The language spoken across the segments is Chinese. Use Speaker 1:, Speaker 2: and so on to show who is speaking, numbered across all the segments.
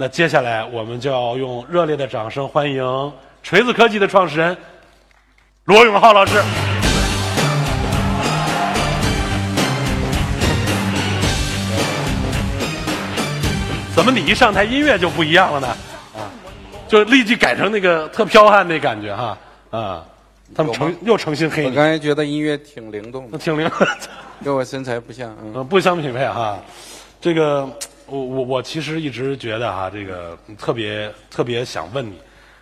Speaker 1: 那接下来我们就要用热烈的掌声欢迎锤子科技的创始人罗永浩老师。怎么你一上台音乐就不一样了呢？啊，就立即改成那个特彪悍那感觉哈啊！他们诚又诚心黑你，
Speaker 2: 我刚才觉得音乐挺灵动的，
Speaker 1: 挺灵，
Speaker 2: 跟我身材不像。嗯，
Speaker 1: 呃，不相匹配哈。这个，我我我其实一直觉得哈，这个特别特别想问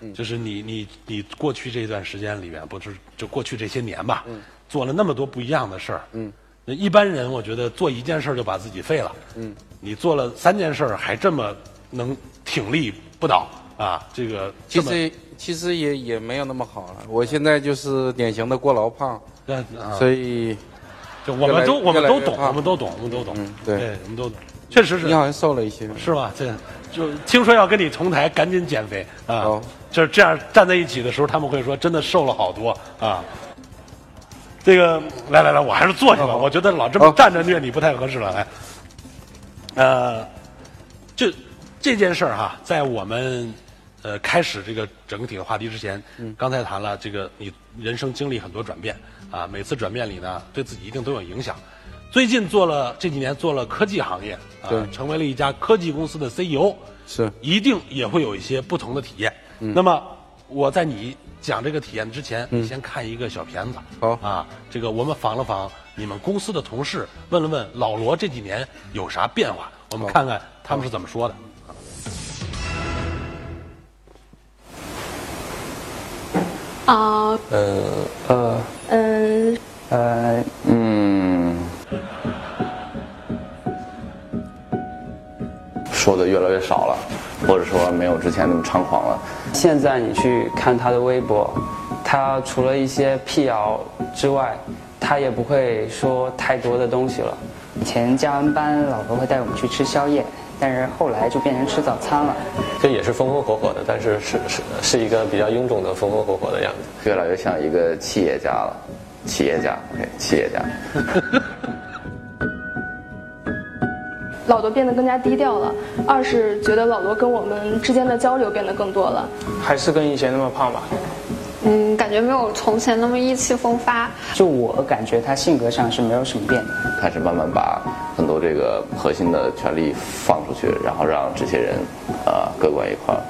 Speaker 1: 你，就是你你你过去这段时间里面，不是就过去这些年吧，做了那么多不一样的事儿。嗯，那一般人我觉得做一件事儿就把自己废了。嗯，你做了三件事儿还这么能挺立不倒啊，这个这
Speaker 2: 其实其实也也没有那么好了。我现在就是典型的过劳胖，所以
Speaker 1: 就我们都我们都懂，我们都懂，我们都懂
Speaker 2: 嗯。对
Speaker 1: 我们都懂，确实是
Speaker 2: 你好像瘦了一些。
Speaker 1: 是吧？这就听说要跟你同台，赶紧减肥啊！
Speaker 2: 好
Speaker 1: 就是这样站在一起的时候，他们会说真的瘦了好多啊。这个来来来，我还是坐下吧，
Speaker 2: 好
Speaker 1: 我觉得老这么站着虐你不太合适了。来，呃，这这件事儿哈，在我们呃开始这个整体的话题之前，
Speaker 2: 嗯
Speaker 1: 刚才谈了这个你人生经历很多转变啊，每次转变里呢，对自己一定都有影响。最近做了这几年做了科技行业啊
Speaker 2: 对，
Speaker 1: 成为了一家科技公司的 CEO，
Speaker 2: 是
Speaker 1: 一定也会有一些不同的体验。那么我在你讲这个体验之前，你先看一个小片子。
Speaker 2: 好
Speaker 1: 啊，这个我们访了访你们公司的同事，问了问老罗这几年有啥变化，我们看看他们是怎么说的。
Speaker 3: 啊，
Speaker 4: 呃呃
Speaker 3: 嗯
Speaker 4: 呃嗯，说的越来越少了，或者说没有之前那么猖狂了。
Speaker 5: 现在你去看他的微博，他除了一些辟谣之外，他也不会说太多的东西了。
Speaker 6: 以前加完班，老婆会带我们去吃宵夜，但是后来就变成吃早餐了。
Speaker 7: 这也是风风火火的，但是是是是一个比较臃肿的风风火火的样子。
Speaker 4: 越来越像一个企业家了，企业家，OK，企业家。
Speaker 3: 老罗变得更加低调了。二是觉得老罗跟我们之间的交流变得更多了。
Speaker 8: 还是跟以前那么胖吧。
Speaker 9: 嗯，感觉没有从前那么意气风发。
Speaker 6: 就我感觉他性格上是没有什么变的。
Speaker 4: 开始慢慢把很多这个核心的权利放出去，然后让这些人啊、各管一块儿。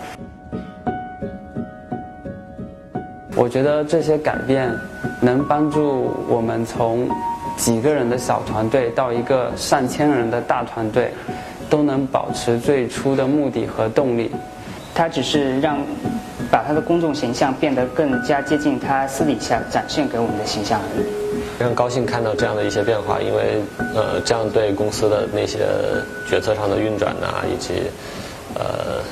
Speaker 5: 我觉得这些改变能帮助我们从几个人的小团队到一个上千人的大团队，都能保持最初的目的和动力。
Speaker 6: 他只是让把他的公众形象变得更加接近他私底下展现给我们的形象而已。
Speaker 7: 非常高兴看到这样的一些变化，因为呃，这样对公司的那些决策上的运转呐、以及呃，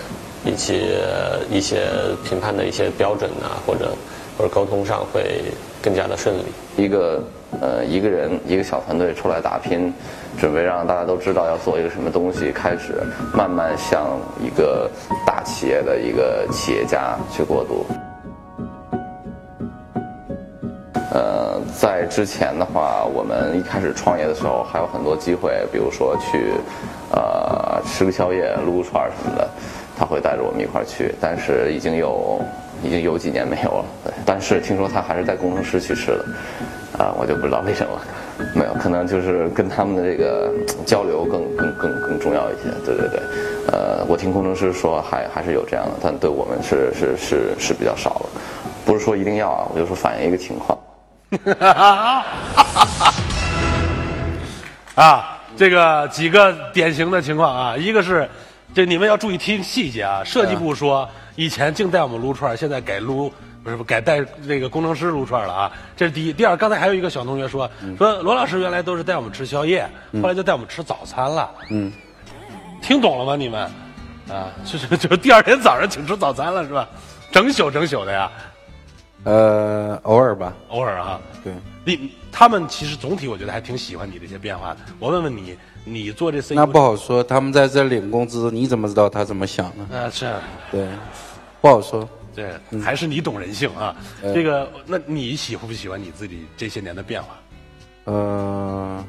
Speaker 7: 以及呃一些评判的一些标准呐、或者或者沟通上会更加的顺利。
Speaker 4: 一个呃一个人一个小团队出来打拼，准备让大家都知道要做一个什么东西，开始慢慢向一个大企业的一个企业家去过渡。呃，在之前的话，我们一开始创业的时候还有很多机会，比如说去呃吃个宵夜、撸个串什么的，他会带着我们一块儿去，但是已经有已经有几年没有了。但是听说他还是带工程师去吃的，啊、我就不知道为什么，没有，可能就是跟他们的这个交流更更更更重要一些。对对对，呃，我听工程师说还还是有这样的，但对我们是是是是比较少了。不是说一定要啊，我就说反映一个情况。
Speaker 1: 啊，这个几个典型的情况啊，一个是，这你们要注意听细节啊。设计部说，以前净带我们撸串儿，现在改撸不是不改带那个工程师撸串了啊。这是第一。第二，刚才还有一个小同学说，说罗老师原来都是带我们吃宵夜，后来就带我们吃早餐了。
Speaker 2: 嗯，
Speaker 1: 听懂了吗？你们啊，就是 就是第二天早上请吃早餐了是吧？整宿整宿的呀，
Speaker 2: 呃，偶尔吧。
Speaker 1: 偶尔啊。
Speaker 2: 对，
Speaker 1: 你他们其实总体我觉得还挺喜欢你这些变化的。我问问你，你做这 CEO
Speaker 2: 那不好说，他们在这领工资，你怎么知道他怎么想呢？
Speaker 1: 啊是，
Speaker 2: 对，不好说。
Speaker 1: 对，还是你懂人性啊。这个，那你喜欢不喜欢你自己这些年的变化？
Speaker 2: 呃，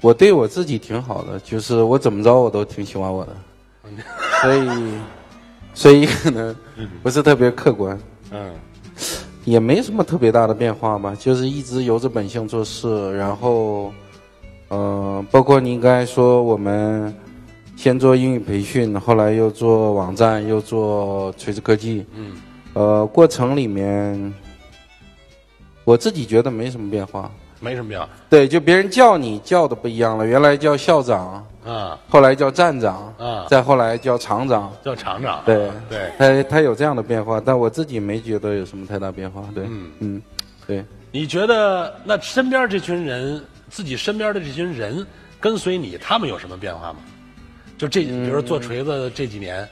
Speaker 2: 我对我自己挺好的，就是我怎么着我都挺喜欢我的，所以，所以可能不是特别客观，
Speaker 1: 嗯，
Speaker 2: 也没什么特别大的变化吧，就是一直由着本性做事，然后，呃，包括您刚才说我们先做英语培训，后来又做网站，又做垂直科技，
Speaker 1: 嗯，
Speaker 2: 呃，过程里面，我自己觉得没什么变化。
Speaker 1: 没什么变化
Speaker 2: 对，就别人叫你叫的不一样了，原来叫校长，
Speaker 1: 啊，
Speaker 2: 后来叫站长，
Speaker 1: 啊
Speaker 2: 再后来叫厂长。
Speaker 1: 叫厂长。
Speaker 2: 对
Speaker 1: 对，
Speaker 2: 他他有这样的变化，但我自己没觉得有什么太大变化。对，
Speaker 1: 嗯
Speaker 2: 嗯，对，
Speaker 1: 你觉得那身边这群人，自己身边的这群人跟随你，他们有什么变化吗？就这，比如说做锤子这几年，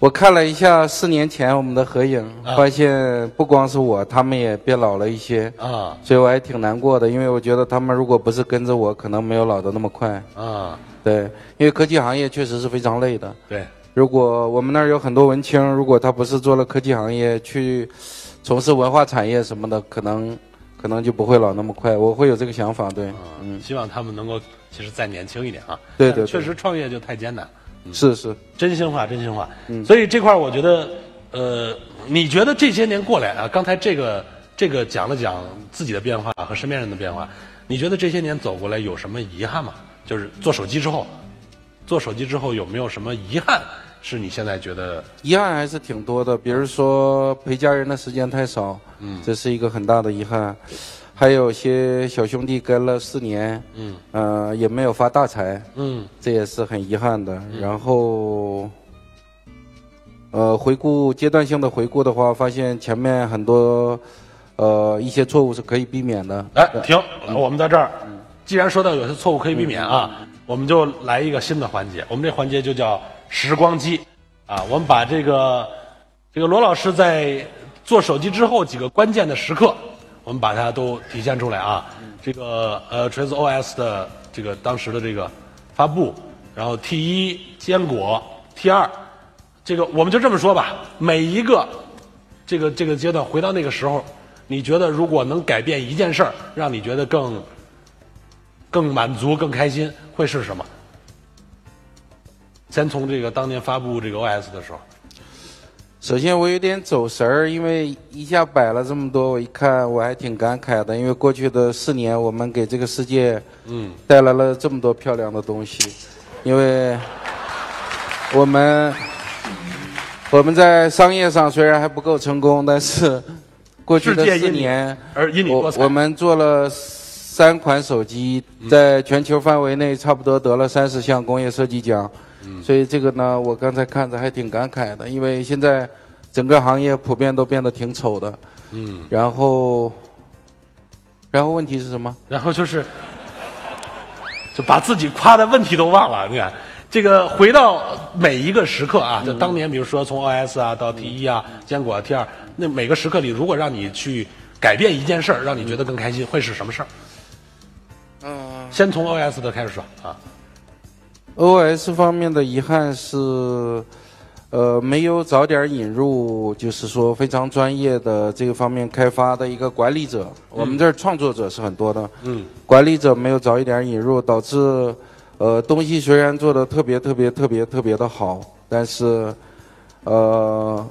Speaker 2: 我看了一下四年前我们的合影，
Speaker 1: 啊
Speaker 2: 发现不光是我，他们也变老了一些，
Speaker 1: 啊
Speaker 2: 所以我还挺难过的，因为我觉得他们如果不是跟着我，可能没有老得那么快。
Speaker 1: 啊，
Speaker 2: 对，因为科技行业确实是非常累的。
Speaker 1: 对，
Speaker 2: 如果我们那儿有很多文青，如果他不是做了科技行业，去从事文化产业什么的，可能可能就不会老那么快。我会有这个想法，对，
Speaker 1: 嗯，希望他们能够其实再年轻一点啊。
Speaker 2: 对对
Speaker 1: 确实创业就太艰难。
Speaker 2: 是是，
Speaker 1: 真心话，真心话。
Speaker 2: 嗯
Speaker 1: 所以这块儿我觉得，呃，你觉得这些年过来啊，刚才这个这个讲了讲自己的变化和身边人的变化，你觉得这些年走过来有什么遗憾吗？就是做手机之后，做手机之后有没有什么遗憾是你现在觉得
Speaker 2: 遗憾还是挺多的，比如说陪家人的时间太少，
Speaker 1: 嗯
Speaker 2: 这是一个很大的遗憾。还有些小兄弟跟了四年，
Speaker 1: 嗯
Speaker 2: 呃，也没有发大财，
Speaker 1: 嗯
Speaker 2: 这也是很遗憾的。然后，呃，回顾阶段性的回顾的话，发现前面很多呃一些错误是可以避免的。
Speaker 1: 哎，停，我们在这儿，既然说到有些错误可以避免啊，我们就来一个新的环节。我们这环节就叫时光机啊。我们把这个这个罗老师在做手机之后几个关键的时刻，我们把它都体现出来啊。这个呃锤子 OS 的这个当时的这个发布，然后 T 一坚果 T 二，这个我们就这么说吧，每一个这个这个阶段回到那个时候，你觉得如果能改变一件事儿，让你觉得更更满足、更开心，会是什么？先从这个当年发布这个 OS 的时候，
Speaker 2: 首先我有点走神儿，因为一下摆了这么多，我一看我还挺感慨的，因为过去的四年我们给这个世界
Speaker 1: 嗯。
Speaker 2: 带来了这么多漂亮的东西，因为我们我们在商业上虽然还不够成功，但是过去的四年，
Speaker 1: 而因你多彩
Speaker 2: 我我们做了三款手机，在全球范围内差不多得了三十项工业设计奖，所以这个呢，我刚才看着还挺感慨的，因为现在整个行业普遍都变得挺丑的，
Speaker 1: 嗯，
Speaker 2: 然后，然后问题是什么？
Speaker 1: 然后就是就把自己夸的问题都忘了。你看，这个回到每一个时刻啊，就当年比如说从 OS 啊到 T 一啊、坚果啊 T 二，那每个时刻里，如果让你去改变一件事儿，让你觉得更开心，会是什么事儿？
Speaker 2: 嗯
Speaker 1: 先从 OS 的开始说啊。
Speaker 2: OS 方面的遗憾是，呃，没有早点引入，就是说非常专业的这个方面开发的一个管理者。我们这儿创作者是很多的，
Speaker 1: 嗯，
Speaker 2: 管理者没有早一点引入，导致，呃，东西虽然做的特别特别特别特别的好，但是，呃，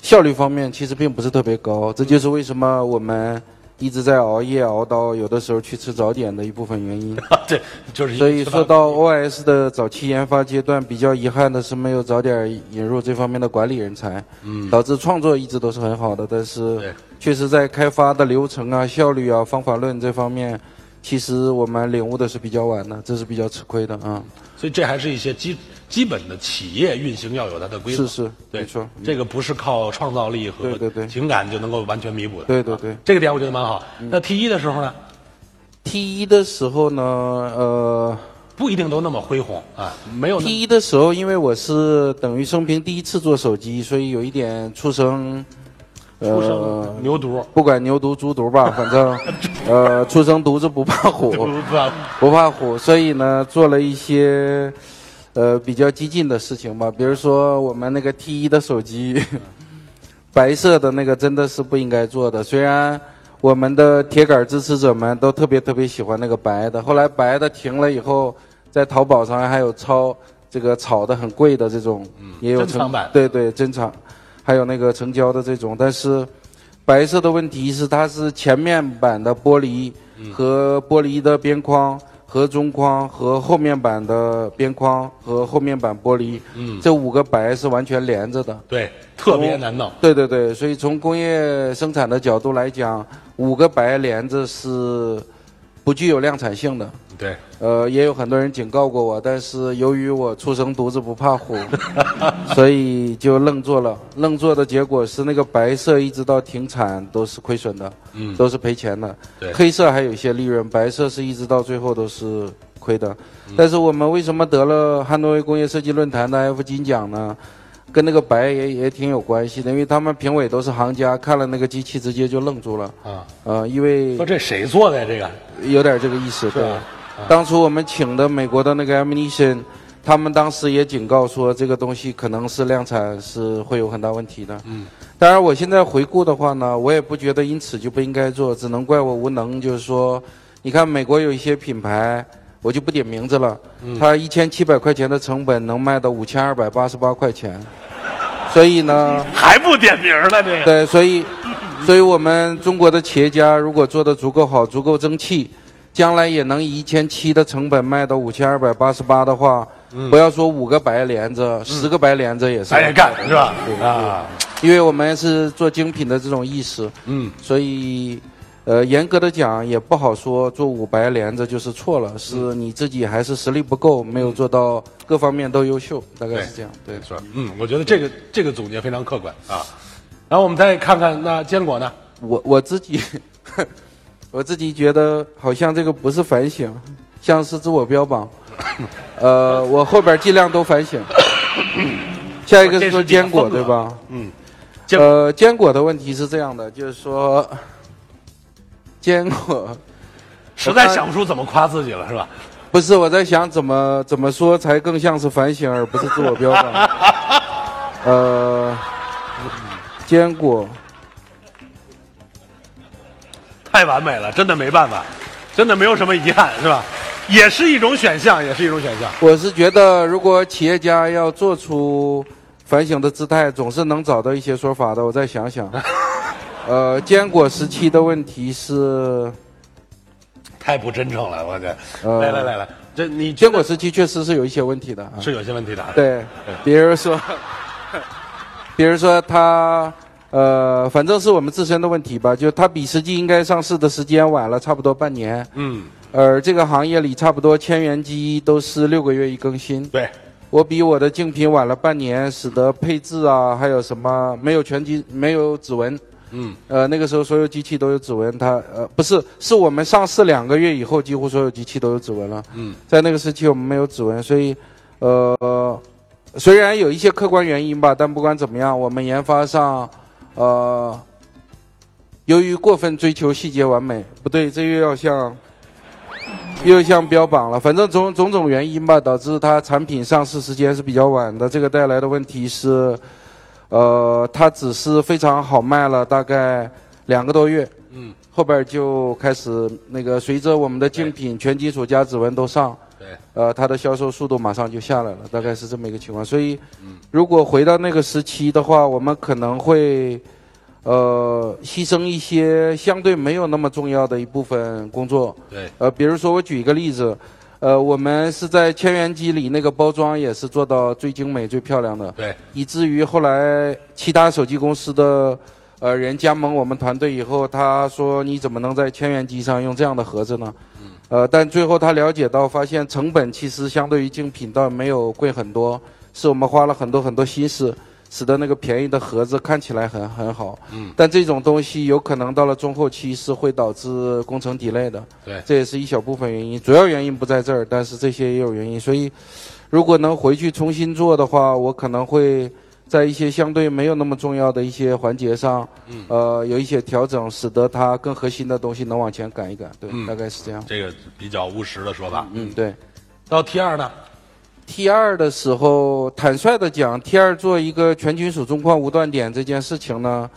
Speaker 2: 效率方面其实并不是特别高。这就是为什么我们一直在熬夜熬到有的时候去吃早点的一部分原因。
Speaker 1: 对，就是
Speaker 2: 所以说到 OS 的早期研发阶段，比较遗憾的是没有早点引入这方面的管理人才，
Speaker 1: 嗯
Speaker 2: 导致创作一直都是很好的，但是确实在开发的流程啊、效率啊、方法论这方面，其实我们领悟的是比较晚的，这是比较吃亏的啊。
Speaker 1: 所以这还是一些基基本的企业运行要有它的规则。
Speaker 2: 是是，
Speaker 1: 对
Speaker 2: 没错。
Speaker 1: 这个不是靠创造力和
Speaker 2: 对对对
Speaker 1: 情感就能够完全弥补的。
Speaker 2: 对对对。
Speaker 1: 这个点我觉得蛮好。那 T 一的时候呢
Speaker 2: ，T 一的时候呢，呃
Speaker 1: 不一定都那么恢宏啊，没有
Speaker 2: ，T 一的时候，因为我是等于生平第一次做手机，所以有一点出生，
Speaker 1: 生，牛犊，
Speaker 2: 不管牛犊猪犊吧，反正，呃，初生犊子不怕虎，
Speaker 1: 不
Speaker 2: 怕虎，所以呢，做了一些，呃比较激进的事情吧，比如说我们那个 T 一的手机，白色的那个真的是不应该做的。虽然我们的铁杆支持者们都特别特别喜欢那个白的，后来白的停了以后，在淘宝上还有超这个炒的很贵的这种，也有成
Speaker 1: 版。
Speaker 2: 对对珍藏，还有那个成交的这种，但是白色的问题是它是前面板的玻璃和玻璃的边框。和中框和后面板的边框和后面板玻璃，
Speaker 1: 嗯
Speaker 2: 这五个白是完全连着的。
Speaker 1: 对，特别难弄。
Speaker 2: 对对对，所以从工业生产的角度来讲，五个白连着是不具有量产性的。
Speaker 1: 对，
Speaker 2: 呃，也有很多人警告过我，但是由于我初生犊子不怕虎，所以就愣做了。愣做的结果是那个白色一直到停产都是亏损的，
Speaker 1: 嗯
Speaker 2: 都是赔钱的。
Speaker 1: 对
Speaker 2: 黑色还有一些利润，白色是一直到最后都是亏的。
Speaker 1: 嗯
Speaker 2: 但是我们为什么得了汉诺威工业设计论坛的 F 金奖呢？跟那个白也也挺有关系的，因为他们评委都是行家，看了那个机器直接就愣住了。
Speaker 1: 啊，
Speaker 2: 呃，因为
Speaker 1: 说这谁做的呀？这个
Speaker 2: 有点这个意思，对
Speaker 1: 吧。
Speaker 2: 当初我们请的美国的那个 Ammunition，他们当时也警告说，这个东西可能是量产是会有很大问题的。
Speaker 1: 嗯。
Speaker 2: 当然，我现在回顾的话呢，我也不觉得因此就不应该做，只能怪我无能。就是说，你看美国有一些品牌，我就不点名字了，
Speaker 1: 嗯
Speaker 2: 它一千七百块钱的成本能卖到五千二百八十八块钱，所以呢，
Speaker 1: 还不点名呢？这个
Speaker 2: 对，所以，所以我们中国的企业家如果做的足够好、足够争气，将来也能以一千七的成本卖到五千二百八十八的话，不要说五个白连着，十个白莲子也是。
Speaker 1: 咱也干是吧？啊，
Speaker 2: 因为我们是做精品的这种意识，
Speaker 1: 嗯，
Speaker 2: 所以，呃，严格的讲也不好说做五白连着就是错了，是你自己还是实力不够，没有做到各方面都优秀，大概是这样。对，
Speaker 1: 是吧？嗯，我觉得这个这个总结非常客观啊。然后我们再看看那坚果呢？
Speaker 2: 我我自己，我自己觉得好像这个不是反省，像是自我标榜。呃，我后边尽量都反省。下一个是说坚果对吧？
Speaker 1: 嗯，
Speaker 2: 呃，坚果的问题是这样的，就是说，坚果
Speaker 1: 实在想不出怎么夸自己了，是吧？
Speaker 2: 不是我在想怎么怎么说才更像是反省，而不是自我标榜。呃，坚果。
Speaker 1: 太完美了，真的没办法，真的没有什么遗憾，是吧？也是一种选项，也是一种选项。
Speaker 2: 我是觉得，如果企业家要做出反省的姿态，总是能找到一些说法的。我再想想，呃，坚果时期的问题是，
Speaker 1: 太不真诚了，我这。
Speaker 2: 呃
Speaker 1: 来来来来，这你
Speaker 2: 坚果时期确实是有一些问题的啊。
Speaker 1: 是有些问题的。
Speaker 2: 对，比如说，比如说他，呃，反正是我们自身的问题吧，就它比实际应该上市的时间晚了差不多半年。
Speaker 1: 嗯，
Speaker 2: 而这个行业里差不多千元机都是六个月一更新。
Speaker 1: 对，
Speaker 2: 我比我的竞品晚了半年，使得配置啊，还有什么没有全机没有指纹。
Speaker 1: 嗯，
Speaker 2: 呃，那个时候所有机器都有指纹，它呃不是，是我们上市两个月以后，几乎所有机器都有指纹了。
Speaker 1: 嗯，
Speaker 2: 在那个时期我们没有指纹，所以呃，虽然有一些客观原因吧，但不管怎么样，我们研发上呃，由于过分追求细节完美，不对，这又要向又向标榜了。反正种种种原因吧，导致它产品上市时间是比较晚的。这个带来的问题是，呃，它只是非常好卖了大概两个多月，
Speaker 1: 嗯，
Speaker 2: 后边就开始那个随着我们的竞品全金属加指纹都上，
Speaker 1: 对，
Speaker 2: 呃，它的销售速度马上就下来了，大概是这么一个情况。所以，如果回到那个时期的话，我们可能会。呃，牺牲一些相对没有那么重要的一部分工作。
Speaker 1: 对，
Speaker 2: 呃，比如说我举一个例子，呃，我们是在千元机里那个包装也是做到最精美、最漂亮的。
Speaker 1: 对，
Speaker 2: 以至于后来其他手机公司的呃人加盟我们团队以后，他说你怎么能在千元机上用这样的盒子呢？呃，但最后他了解到，发现成本其实相对于竞品倒没有贵很多，是我们花了很多很多心思，使得那个便宜的盒子看起来很很好。
Speaker 1: 嗯，
Speaker 2: 但这种东西有可能到了中后期是会导致工程 delay 的。
Speaker 1: 对
Speaker 2: 这也是一小部分原因，主要原因不在这儿，但是这些也有原因。所以，如果能回去重新做的话，我可能会在一些相对没有那么重要的一些环节上，
Speaker 1: 嗯
Speaker 2: 呃，有一些调整，使得它更核心的东西能往前赶一赶。对，
Speaker 1: 嗯
Speaker 2: 大概是这样。
Speaker 1: 这个比较务实的说法。
Speaker 2: 嗯，对。
Speaker 1: 到 T 二呢
Speaker 2: ？T 二的时候，坦率的讲，T 二做一个全金属中框无断点这件事情呢，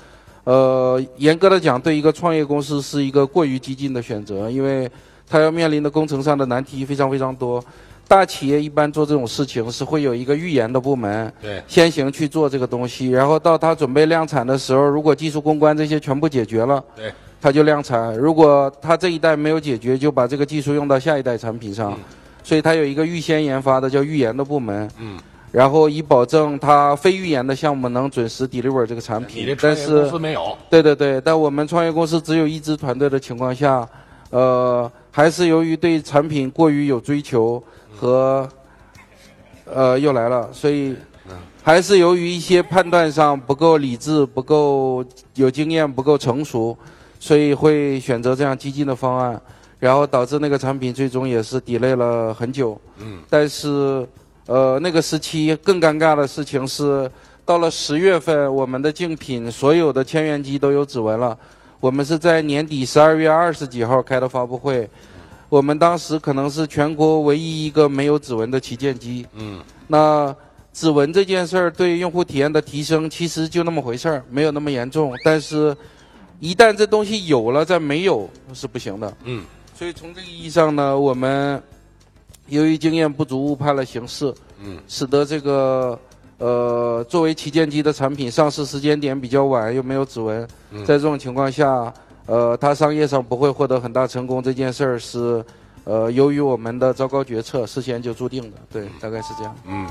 Speaker 2: 呃，严格的讲，对一个创业公司是一个过于激进的选择，因为它要面临的工程上的难题非常非常多。大企业一般做这种事情是会有一个预研的部门，
Speaker 1: 对，
Speaker 2: 先行去做这个东西，然后到他准备量产的时候，如果技术攻关这些全部解决了，
Speaker 1: 对，
Speaker 2: 它就量产；如果他这一代没有解决，就把这个技术用到下一代产品上。所以它有一个预先研发的叫预研的部门，
Speaker 1: 嗯，
Speaker 2: 然后以保证它非预研的项目能准时 deliver 这个产品。但是
Speaker 1: 业公司没有，
Speaker 2: 对对对，但我们创业公司只有一支团队的情况下，呃，还是由于对产品过于有追求和，呃，又来了，所以还是由于一些判断上不够理智、不够有经验、不够成熟，所以会选择这样激进的方案，然后导致那个产品最终也是 delay 了很久。
Speaker 1: 嗯，
Speaker 2: 但是，呃，那个时期更尴尬的事情是，到了十月份，我们的竞品所有的千元机都有指纹了。我们是在年底十二月二十几号开的发布会，我们当时可能是全国唯一一个没有指纹的旗舰机。
Speaker 1: 嗯，
Speaker 2: 那指纹这件事儿对用户体验的提升其实就那么回事儿，没有那么严重。但是，一旦这东西有了再没有是不行的。
Speaker 1: 嗯，
Speaker 2: 所以从这个意义上呢，我们由于经验不足，误判了形势，
Speaker 1: 嗯，
Speaker 2: 使得这个呃作为旗舰机的产品上市时间点比较晚，又没有指纹，
Speaker 1: 嗯
Speaker 2: 在这种情况下，呃，他商业上不会获得很大成功，这件事儿是呃由于我们的糟糕决策事先就注定的，对，大概是这样。
Speaker 1: 嗯，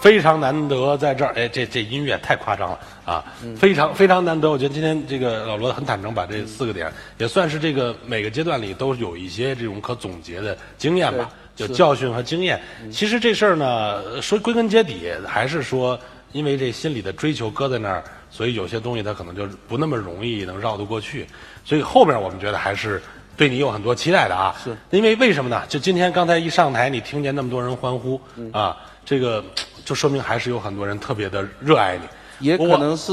Speaker 1: 非常难得在这儿，哎，这这音乐太夸张了啊！非常非常难得，我觉得今天这个老罗很坦诚，把这四个点也算是这个每个阶段里都有一些这种可总结的经验吧，
Speaker 2: 对
Speaker 1: 就教训和经验。其实这事儿呢，说归根结底还是说，因为这心里的追求搁在那儿，所以有些东西它可能就不那么容易能绕得过去。所以后边我们觉得还是对你有很多期待的啊。
Speaker 2: 是
Speaker 1: 因为为什么呢？就今天刚才一上台，你听见那么多人欢呼、
Speaker 2: 嗯
Speaker 1: 啊，这个就说明还是有很多人特别的热爱你。
Speaker 2: 也可能是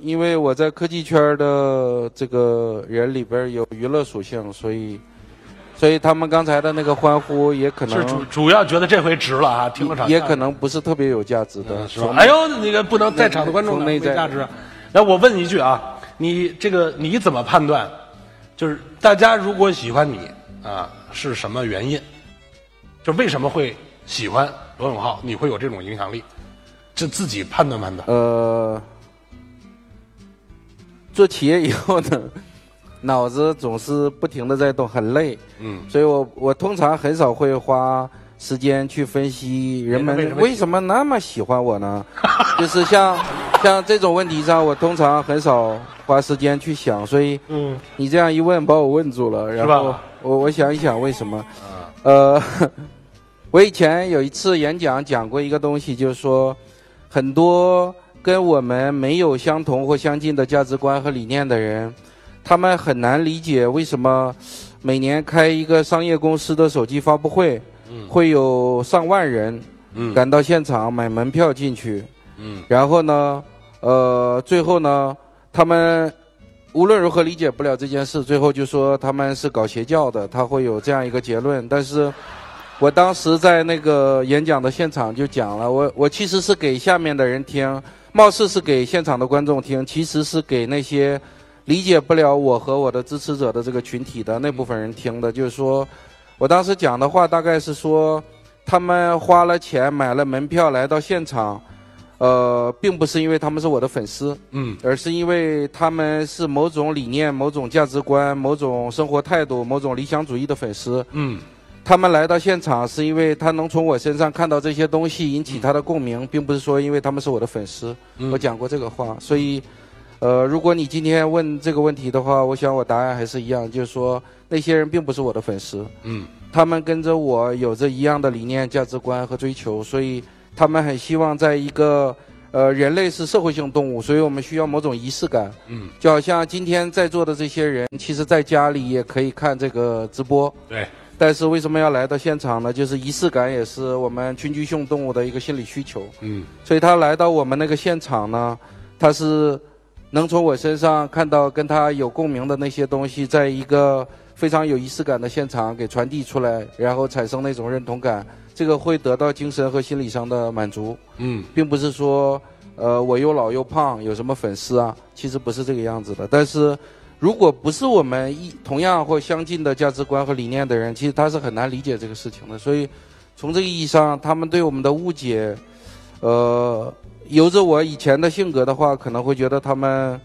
Speaker 2: 因为我在科技圈的这个人里边有娱乐属性，所以，所以他们刚才的那个欢呼也可能
Speaker 1: 是主主要觉得这回值了啊，听了场
Speaker 2: 也可能不是特别有价值的。
Speaker 1: 嗯是吧？哎呦，那个不能在场的观众没
Speaker 2: 从内在
Speaker 1: 价值啊。来，我问你一句啊，你这个你怎么判断？就是大家如果喜欢你啊，是什么原因？就为什么会喜欢罗永浩？你会有这种影响力？这自己判断判断。
Speaker 2: 呃，做企业以后呢，脑子总是不停的在动，很累。
Speaker 1: 嗯，
Speaker 2: 所以我我通常很少会花时间去分析人们
Speaker 1: 为什么
Speaker 2: 那么喜欢我呢？就是像像这种问题上，我通常很少花时间去想。所以
Speaker 1: 嗯，
Speaker 2: 你这样一问，把我问住了。然
Speaker 1: 吧
Speaker 2: 后我我想一想为什么？呃，我以前有一次演讲讲过一个东西，就是说很多跟我们没有相同或相近的价值观和理念的人，他们很难理解为什么每年开一个商业公司的手机发布会，会有上万人
Speaker 1: 嗯
Speaker 2: 赶到现场买门票进去，
Speaker 1: 嗯
Speaker 2: 然后呢，呃，最后呢，他们无论如何理解不了这件事，最后就说他们是搞邪教的，他会有这样一个结论。但是，我当时在那个演讲的现场就讲了，我我其实是给下面的人听，貌似是给现场的观众听，其实是给那些理解不了我和我的支持者的这个群体的那部分人听的。就是说，我当时讲的话大概是说，他们花了钱买了门票来到现场。呃，并不是因为他们是我的粉丝，
Speaker 1: 嗯。
Speaker 2: 而是因为他们是某种理念、某种价值观、某种生活态度、某种理想主义的粉丝。
Speaker 1: 嗯。
Speaker 2: 他们来到现场是因为他能从我身上看到这些东西，引起他的共鸣，并不是说因为他们是我的粉丝。
Speaker 1: 嗯。
Speaker 2: 我讲过这个话，所以，呃，如果你今天问这个问题的话，我想我答案还是一样，就是说那些人并不是我的粉丝，
Speaker 1: 嗯。
Speaker 2: 他们跟着我有着一样的理念、价值观和追求，所以他们很希望在一个呃，人类是社会性动物，所以我们需要某种仪式感。
Speaker 1: 嗯，
Speaker 2: 就好像今天在座的这些人，其实在家里也可以看这个直播。
Speaker 1: 对，
Speaker 2: 但是为什么要来到现场呢？就是仪式感也是我们群居性动物的一个心理需求。
Speaker 1: 嗯
Speaker 2: 所以他来到我们那个现场呢，他是能从我身上看到跟他有共鸣的那些东西，在一个非常有仪式感的现场给传递出来，然后产生那种认同感，这个会得到精神和心理上的满足，
Speaker 1: 嗯
Speaker 2: 并不是说呃我又老又胖有什么粉丝啊，其实不是这个样子的。但是如果不是我们一同样或相近的价值观和理念的人，其实他是很难理解这个事情的。所以从这个意义上，他们对我们的误解，呃，由着我以前的性格的话，可能会觉得他们。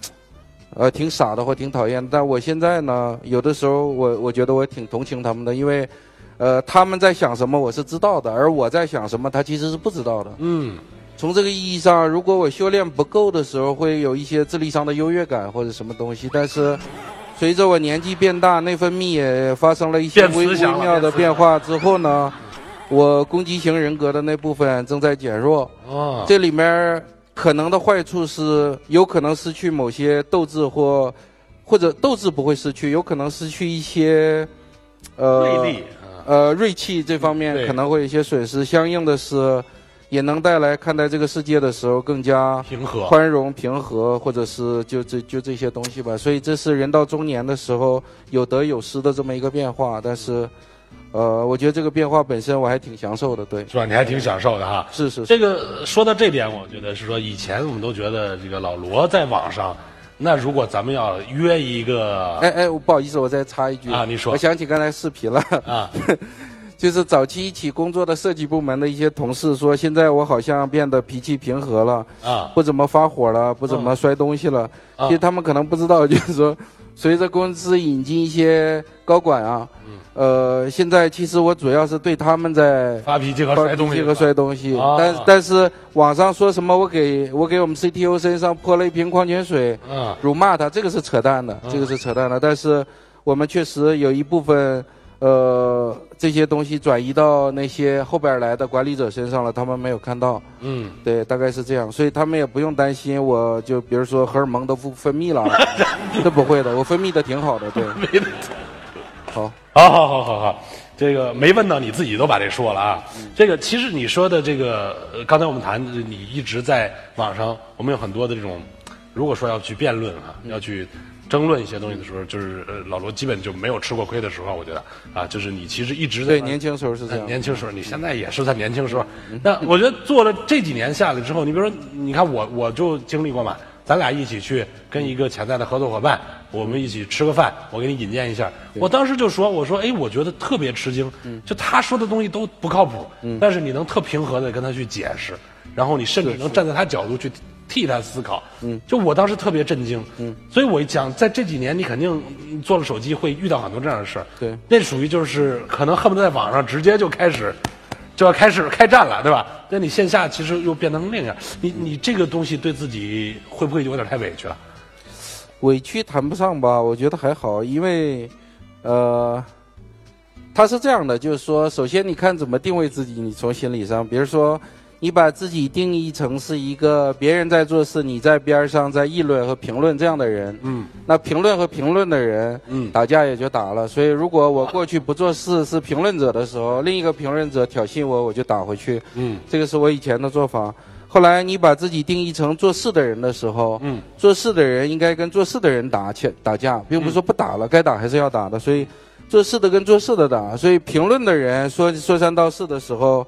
Speaker 2: 呃，挺傻的或挺讨厌，但我现在呢，有的时候我我觉得我挺同情他们的，因为，呃，他们在想什么我是知道的，而我在想什么他其实是不知道的。
Speaker 1: 嗯
Speaker 2: 从这个意义上，如果我修炼不够的时候，会有一些智力上的优越感或者什么东西，但是 随着我年纪变大，内分泌也发生了一些微妙的
Speaker 1: 变
Speaker 2: 化之后呢，我攻击型人格的那部分正在减弱。
Speaker 1: 哦，
Speaker 2: 这里面可能的坏处是，有可能失去某些斗志或或者斗志不会失去，有可能失去一些呃呃锐气这方面可能会有一些损失。相应的是，也能带来看待这个世界的时候更加
Speaker 1: 平和，
Speaker 2: 宽容、平和，或者是就这就这些东西吧。所以这是人到中年的时候有得有失的这么一个变化。但是，呃，我觉得这个变化本身我还挺享受的。对，
Speaker 1: 是吧？你还挺享受的哈。
Speaker 2: 是是是。
Speaker 1: 这个说到这点，我觉得是说，以前我们都觉得这个老罗在网上，那如果咱们要约一个
Speaker 2: 哎哎，不好意思，我再插一句。
Speaker 1: 啊你说。
Speaker 2: 我想起刚才视频了，
Speaker 1: 啊，
Speaker 2: 就是早期一起工作的设计部门的一些同事说，现在我好像变得脾气平和了，
Speaker 1: 啊。
Speaker 2: 不怎么发火了，不怎么摔东西了。
Speaker 1: 啊。
Speaker 2: 其实他们可能不知道，就是说，随着公司引进一些高管啊，
Speaker 1: 嗯
Speaker 2: 呃，现在其实我主要是对他们在
Speaker 1: 发脾气和摔东西
Speaker 2: 脾气和摔东西，
Speaker 1: 啊
Speaker 2: 但但是网上说什么我给我给我们 CTO 身上泼了一瓶矿泉水，
Speaker 1: 嗯
Speaker 2: 辱骂他，这个是扯淡的，这个是扯淡的。但是我们确实有一部分呃这些东西转移到那些后边来的管理者身上了，他们没有看到。
Speaker 1: 嗯，
Speaker 2: 对，大概是这样，所以他们也不用担心我就比如说荷尔蒙都不分泌了，这不会的，我分泌的挺好的，对。好，
Speaker 1: 好好好好好，这个没问到你自己都把这说了啊。这个其实你说的这个，呃刚才我们谈，你一直在网上，我们有很多的这种，如果说要去辩论啊，要去争论一些东西的时候，就是呃老罗基本就没有吃过亏的时候，我觉得啊，就是你其实一直在
Speaker 2: 对，年轻时候是这
Speaker 1: 呃
Speaker 2: 样。
Speaker 1: 年轻时候，你现在也是在年轻时候。那我觉得做了这几年下来之后，你比如说，你看我我就经历过嘛，咱俩一起去跟一个潜在的合作伙伴，我们一起吃个饭，我给你引荐一下。我当时就说，我说，哎，我觉得特别吃惊，就他说的东西都不靠谱，但是你能特平和的跟他去解释，然后你甚至能站在他角度去替他思考。嗯，就我当时特别震惊。嗯，所以我讲，在这几年你肯定嗯做了手机会遇到很多这样的事儿。
Speaker 2: 对
Speaker 1: 那属于就是可能恨不得在网上直接就开始就要开始开战了，对吧？那你线下其实又变成另一样，你你这个东西对自己会不会有点太委屈了？
Speaker 2: 委屈谈不上吧，我觉得还好，因为，呃，他是这样的，就是说，首先你看怎么定位自己，你从心理上，比如说，你把自己定义成是一个别人在做事，你在边上在议论和评论这样的人，
Speaker 1: 嗯，
Speaker 2: 那评论和评论的人，
Speaker 1: 嗯
Speaker 2: 打架也就打了。所以，如果我过去不做事是评论者的时候，另一个评论者挑衅我，我就打回去，
Speaker 1: 嗯
Speaker 2: 这个是我以前的做法。后来你把自己定义成做事的人的时候，
Speaker 1: 嗯，
Speaker 2: 做事的人应该跟做事的人打起打架，并不是说不打了，该打还是要打的。所以做事的跟做事的打，所以评论的人说说三道四的时候，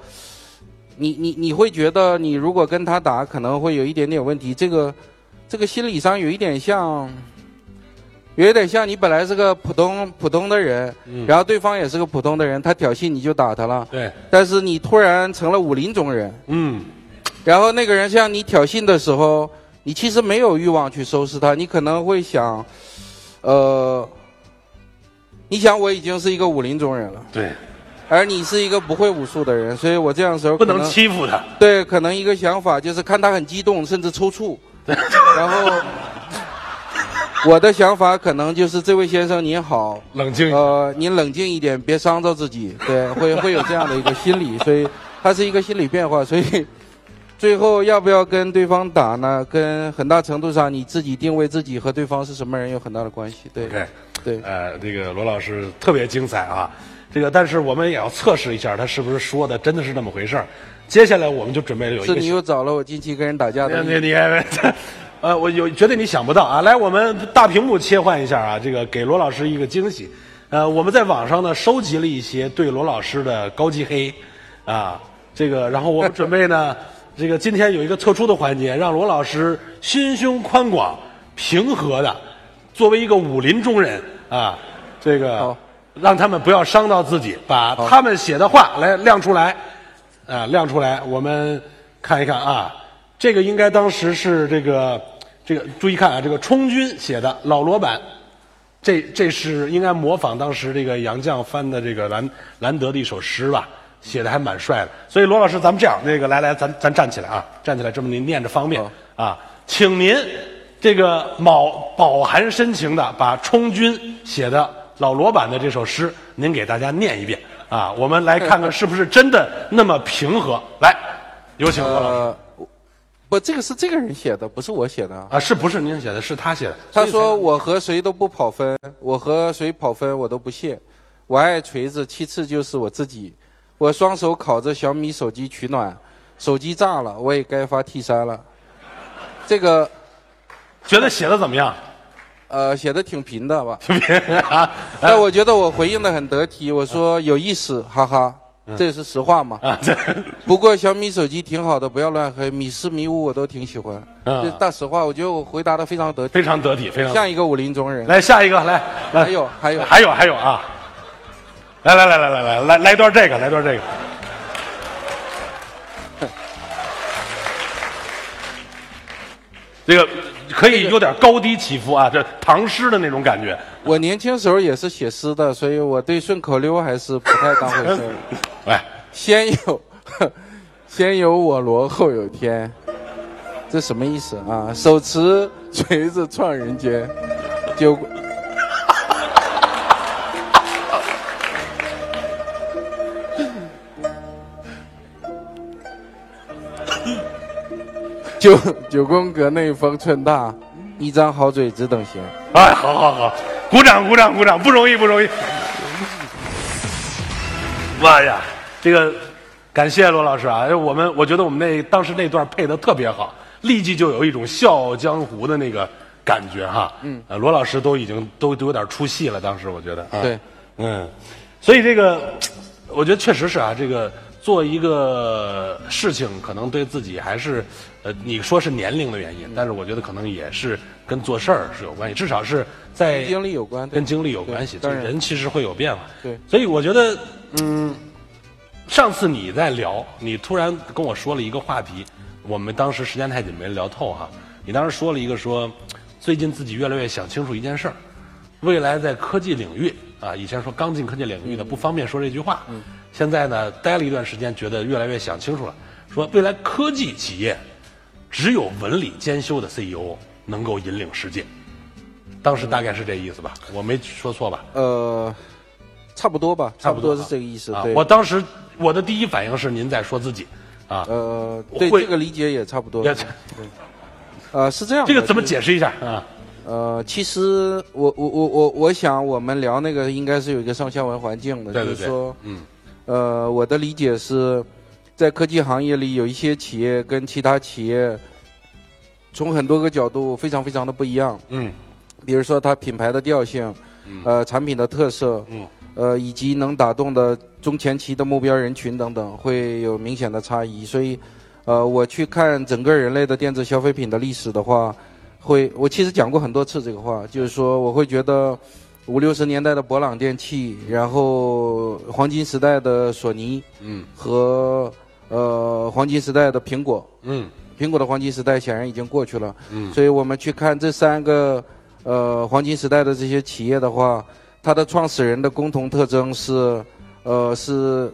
Speaker 2: 你你你会觉得你如果跟他打，可能会有一点点问题。这个这个心理上有一点像，有一点像你本来是个普通普通的人，
Speaker 1: 嗯
Speaker 2: 然后对方也是个普通的人，他挑衅你就打他了，
Speaker 1: 对，
Speaker 2: 但是你突然成了武林中人。
Speaker 1: 嗯
Speaker 2: 然后那个人向你挑衅的时候，你其实没有欲望去收拾他，你可能会想，呃，你想我已经是一个武林中人了，
Speaker 1: 对，
Speaker 2: 而你是一个不会武术的人，所以我这样的时候
Speaker 1: 不能欺负他。
Speaker 2: 对，可能一个想法就是看他很激动，甚至抽搐，然后我的想法可能就是这位先生您好，
Speaker 1: 冷静
Speaker 2: 呃，您冷静一点，别伤着自己，对，会会有这样的一个心理，所以它是一个心理变化，所以最后要不要跟对方打呢？跟很大程度上你自己定位自己和对方是什么人有很大的关系，对对。
Speaker 1: 呃，这个罗老师特别精彩啊。这个，但是我们也要测试一下他是不是说的真的是那么回事儿。接下来我们就准备有一个
Speaker 2: 是你又找了我近期跟人打架的
Speaker 1: 你你你，呃，我有绝对你想不到啊！来，我们大屏幕切换一下啊，这个给罗老师一个惊喜。呃，我们在网上呢收集了一些对罗老师的高级黑，啊，这个，然后我们准备呢，这个今天有一个特殊的环节，让罗老师心胸宽广、平和的，作为一个武林中人啊，这个让他们不要伤到自己，把他们写的话来亮出来，啊，亮出来，我们看一看啊，这个应该当时是这个这个注意看啊，这个充军写的老罗版。这这是应该模仿当时这个杨绛翻的这个兰兰德的一首诗吧，写的还蛮帅的。所以罗老师，咱们这样，那个来来，咱咱站起来啊，站起来，这么您念着方便啊，请您这个饱饱含深情的把充军写的老罗版的这首诗，您给大家念一遍啊，我们来看看是不是真的那么平和。来，有请罗老师
Speaker 2: 呃，不，这个是这个人写的，不是我写的。
Speaker 1: 啊，是不是您写的？是他写的。
Speaker 2: 他说我和谁都不跑分，我和谁跑分我都不屑。我爱锤子，其次就是我自己。我双手烤着小米手机取暖，手机炸了，我也该发 T 三了。这个
Speaker 1: 觉得写的怎么样？
Speaker 2: 呃写的挺平的吧？
Speaker 1: 啊，
Speaker 2: 但我觉得我回应的很得体，我说有意思，哈哈，这也是实话嘛。
Speaker 1: 啊，这
Speaker 2: 不过小米手机挺好的，不要乱黑，米四米五我都挺喜欢。
Speaker 1: 啊
Speaker 2: 这大实话，我觉得我回答的非常得体，
Speaker 1: 非常得体，非常
Speaker 2: 像一个武林中人。
Speaker 1: 来下一个，来来，
Speaker 2: 还有还有
Speaker 1: 还有还有啊！来来来来来来来来一段这个，来段这个。这个可以有点高低起伏啊，这唐诗的那种感觉。
Speaker 2: 我年轻时候也是写诗的，所以我对顺口溜还是不太当回事儿。
Speaker 1: 来，
Speaker 2: 先有 先有我罗后有天，这什么意思啊？手持锤子创人间，九 九九宫格内风寸大，一张好嘴只等闲。
Speaker 1: 哎，好好好，鼓掌鼓掌鼓掌，不容易不容易。妈呀，这个感谢罗老师啊！我们我觉得我们那当时那段配的特别好，立即就有一种笑傲江湖的那个感觉哈。嗯，呃，罗老师都已经都都有点出戏了，当时我觉得。啊、
Speaker 2: 对，
Speaker 1: 嗯，所以这个，我觉得确实是啊，这个做一个事情，可能对自己还是，呃，你说是年龄的原因，但是我觉得可能也是跟做事儿是有关系，至少是在
Speaker 2: 跟经历有关
Speaker 1: 跟经历有关系。人其实会有变化。
Speaker 2: 对。
Speaker 1: 所以我觉得，嗯，上次你在聊，你突然跟我说了一个话题，我们当时时间太紧没聊透哈。你当时说了一个说，最近自己越来越想清楚一件事儿，未来在科技领域啊，以前说刚进科技领域的不方便说这句话，现在呢待了一段时间，觉得越来越想清楚了，说未来科技企业只有文理兼修的 CEO 能够引领世界。当时大概是这意思吧，我没说错吧？
Speaker 2: 呃，差不多吧，差不多是这个意思。
Speaker 1: 啊
Speaker 2: 对，，
Speaker 1: 我当时我的第一反应是您在说自己，啊，
Speaker 2: 呃，对这个理解也差不多。
Speaker 1: 也
Speaker 2: 呃，是这样。
Speaker 1: 这个怎么解释一下啊？
Speaker 2: 呃，其实我我我我我想我们聊那个应该是有一个上下文环境的，
Speaker 1: 对对对
Speaker 2: 就是说，
Speaker 1: 嗯
Speaker 2: 呃，我的理解是，在科技行业里有一些企业跟其他企业从很多个角度非常非常的不一样，
Speaker 1: 嗯
Speaker 2: 比如说它品牌的调性，呃，产品的特色，
Speaker 1: 嗯
Speaker 2: 呃，以及能打动的中前期的目标人群等等，会有明显的差异。所以，呃，我去看整个人类的电子消费品的历史的话，会，我其实讲过很多次这个话，就是说我会觉得五六十年代的博朗电器，然后黄金时代的索尼
Speaker 1: 嗯。
Speaker 2: 和呃黄金时代的苹果，
Speaker 1: 嗯。
Speaker 2: 苹果的黄金时代显然已经过去了，
Speaker 1: 嗯。
Speaker 2: 所以我们去看这三个呃黄金时代的这些企业的话，它的创始人的共同特征是，呃是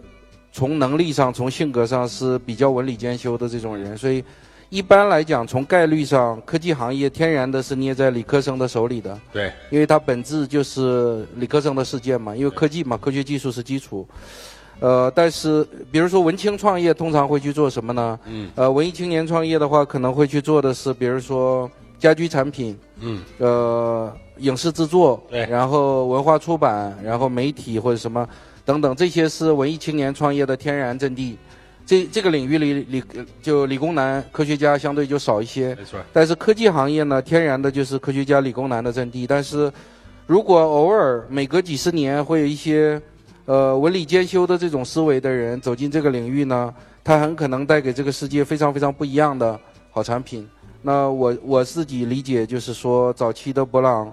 Speaker 2: 从能力上、从性格上是比较文理兼修的这种人，所以一般来讲，从概率上，科技行业天然的是捏在理科生的手里的，
Speaker 1: 对，
Speaker 2: 因为它本质就是理科生的世界嘛，因为科技嘛，科学技术是基础。呃，但是比如说文青创业通常会去做什么呢？
Speaker 1: 嗯
Speaker 2: 呃，文艺青年创业的话，可能会去做的是，比如说家居产品，
Speaker 1: 嗯
Speaker 2: 呃，影视制作，
Speaker 1: 对
Speaker 2: 然后文化出版，然后媒体或者什么等等，这些是文艺青年创业的天然阵地。这这个领域里理就理工男科学家相对就少一些，
Speaker 1: 没错，
Speaker 2: 但是科技行业呢，天然的就是科学家、理工男的阵地。但是，如果偶尔每隔几十年会有一些呃文理兼修的这种思维的人走进这个领域呢，他很可能带给这个世界非常非常不一样的好产品。那我我自己理解就是说，早期的博朗，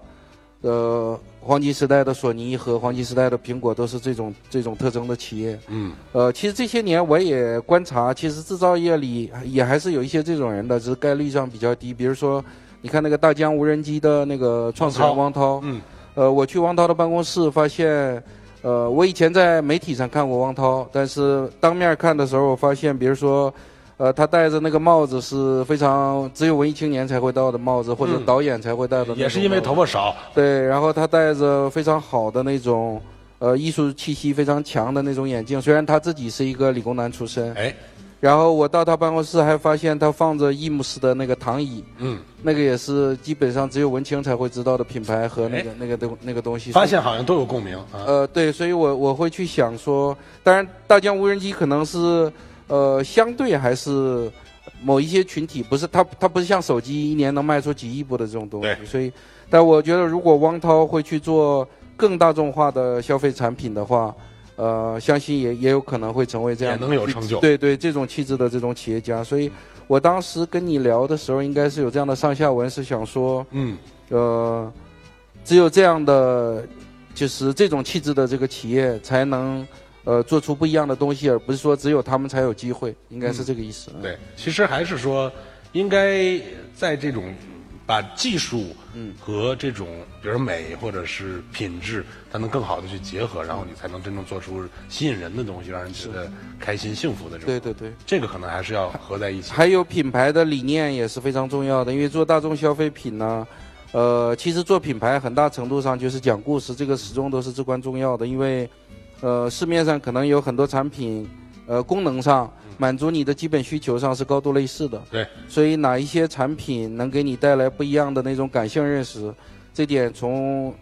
Speaker 2: 呃，黄金时代的索尼和黄金时代的苹果都是这种这种特征的企业。
Speaker 1: 嗯，
Speaker 2: 呃，其实这些年我也观察，其实制造业里也还是有一些这种人的，只是概率上比较低。比如说，你看那个大疆无人机的那个创始人汪涛，
Speaker 1: 嗯，
Speaker 2: 呃，我去汪涛的办公室，发现，呃，我以前在媒体上看过汪涛，但是当面看的时候，我发现，比如说，呃，他戴着那个帽子是非常只有文艺青年才会戴的帽子，或者
Speaker 1: 嗯
Speaker 2: 导演才会戴的。
Speaker 1: 也是因为头发少，
Speaker 2: 对，然后他戴着非常好的那种，呃，艺术气息非常强的那种眼镜。虽然他自己是一个理工男出身，
Speaker 1: 哎，
Speaker 2: 然后我到他办公室还发现他放着伊姆斯的那个躺椅，
Speaker 1: 嗯，
Speaker 2: 那个也是基本上只有文青才会知道的品牌和那个、那个东那个东西。
Speaker 1: 发现好像都有共鸣啊。
Speaker 2: 呃，对，所以我我会去想说，当然大疆无人机可能是呃相对还是某一些群体，不是它它不是像手机一年能卖出几亿部的这种东西，所以，但我觉得如果汪涛会去做更大众化的消费产品的话。呃，相信也也有可能会成为这样
Speaker 1: 也能有成就。
Speaker 2: 对对，这种气质的这种企业家，所以我当时跟你聊的时候，应该是有这样的上下文，是想说，
Speaker 1: 嗯，
Speaker 2: 呃，只有这样的，就是这种气质的这个企业，才能呃做出不一样的东西，而不是说只有他们才有机会，应该是这个意思。
Speaker 1: 对，其实还是说，应该在这种把技术和这种，比如美或者是品质，它能更好的去结合，然后你才能真正做出吸引人的东西，让人觉得开心幸福的这种。
Speaker 2: 对对对，
Speaker 1: 这个可能还是要合在一起。
Speaker 2: 还有品牌的理念也是非常重要的，因为做大众消费品呢，呃，其实做品牌很大程度上就是讲故事，这个始终都是至关重要的。因为，呃，市面上可能有很多产品，呃，功能上满足你的基本需求上是高度类似的。
Speaker 1: 对，
Speaker 2: 所以哪一些产品能给你带来不一样的那种感性认识，这点从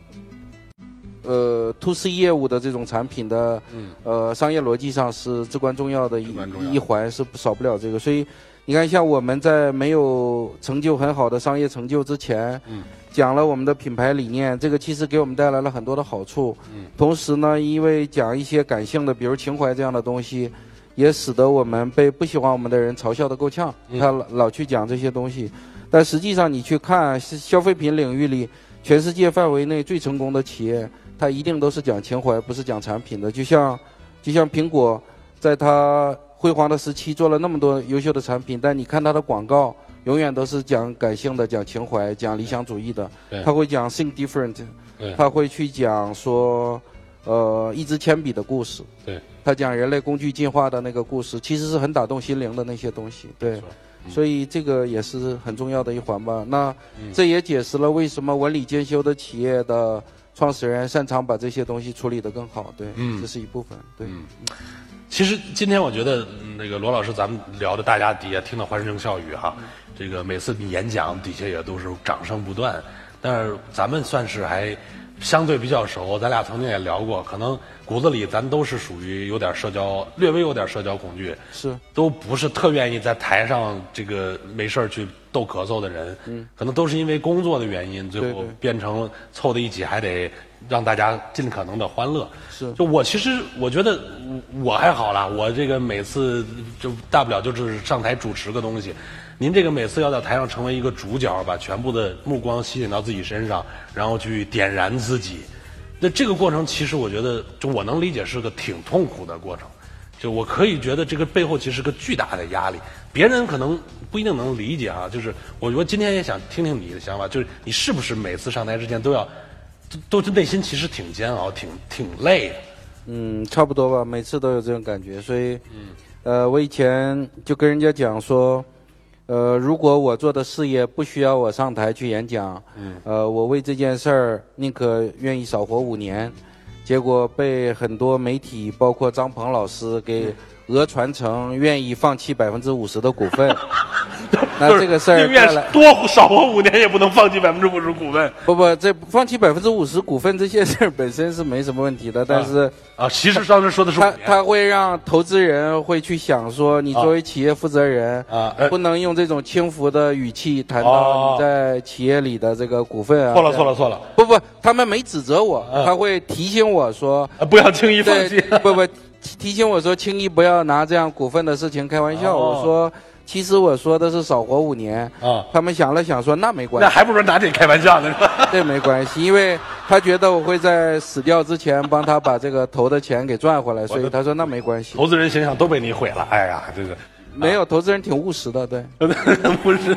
Speaker 2: 呃 to C 业务的这种产品的、呃商业逻辑上是至关重要的一一环，是少不了这个。所以你看，像我们在没有成就很好的商业成就之前，
Speaker 1: 嗯
Speaker 2: 讲了我们的品牌理念，这个其实给我们带来了很多的好处。
Speaker 1: 嗯
Speaker 2: 同时呢，因为讲一些感性的，比如情怀这样的东西，也使得我们被不喜欢我们的人嘲笑的够呛。
Speaker 1: 嗯
Speaker 2: 他老老去讲这些东西，但实际上你去看是消费品领域里，全世界范围内最成功的企业，它一定都是讲情怀，不是讲产品的。就像就像苹果，在它辉煌的时期做了那么多优秀的产品，但你看它的广告。永远都是讲感性的，讲情怀，讲理想主义的。他会讲 think different，他会去讲说，呃，一支铅笔的故事。
Speaker 1: 对，
Speaker 2: 他讲人类工具进化的那个故事，其实是很打动心灵的那些东西。对，所以这个也是很重要的一环吧。那
Speaker 1: 嗯
Speaker 2: 这也解释了为什么文理兼修的企业的创始人擅长把这些东西处理得更好。对，
Speaker 1: 嗯
Speaker 2: 这是一部分。对。
Speaker 1: 其实今天我觉得嗯那个罗老师咱们聊的，大家底下听到欢声笑语哈，这个每次你演讲底下也都是掌声不断。但是咱们算是还相对比较熟，咱俩曾经也聊过，可能骨子里咱都是属于有点社交，略微有点社交恐惧，
Speaker 2: 是
Speaker 1: 都不是特愿意在台上这个没事儿去逗咳嗽的人，
Speaker 2: 嗯
Speaker 1: 可能都是因为工作的原因，最后变成凑在一起还得让大家尽可能的欢乐。
Speaker 2: 是
Speaker 1: 就我其实我觉得我还好啦，我这个每次就大不了就是上台主持个东西。您这个每次要在台上成为一个主角，把全部的目光吸引到自己身上，然后去点燃自己。那这个过程其实我觉得，就我能理解是个挺痛苦的过程。就我可以觉得这个背后其实是个巨大的压力，别人可能不一定能理解啊。就是我觉得今天也想听听你的想法，就是你是不是每次上台之前都要，都都是内心其实挺煎熬、挺挺累的。
Speaker 2: 嗯，差不多吧，每次都有这种感觉，所以，呃，我以前就跟人家讲说，呃，如果我做的事业不需要我上台去演讲，呃，我为这件事儿宁可愿意少活五年，结果被很多媒体，包括张鹏老师给讹传成愿意放弃百分之五十的股份。
Speaker 1: 就是
Speaker 2: 那这个事儿
Speaker 1: 宁愿多少活五年，也不能放弃百分之五十股份
Speaker 2: 不不，这放弃百分之五十股份这些事儿本身是没什么问题的，但是
Speaker 1: 啊。其实当时说的是
Speaker 2: 他他会让投资人会去想说，你作为企业负责人
Speaker 1: 啊呃
Speaker 2: 不能用这种轻浮的语气谈到
Speaker 1: 哦
Speaker 2: 你在企业里的这个股份啊。
Speaker 1: 错了错了错了，
Speaker 2: 不不，他们没指责我，
Speaker 1: 嗯
Speaker 2: 他会提醒我说，
Speaker 1: 啊不要轻易放弃。，
Speaker 2: 不不，提提醒我说，轻易不要拿这样股份的事情开玩笑。
Speaker 1: 哦
Speaker 2: 我说，其实我说的是少活五年。
Speaker 1: 啊，
Speaker 2: 他们想了想说，那没关系，
Speaker 1: 那还不如拿这开玩笑呢？
Speaker 2: 这 没关系，因为他觉得我会在死掉之前帮他把这个投的钱给赚回来，所以他说那没关系。
Speaker 1: 投资人形象都被你毁了，哎呀，这个
Speaker 2: 没有，投资人挺务实的，对。
Speaker 1: 不是，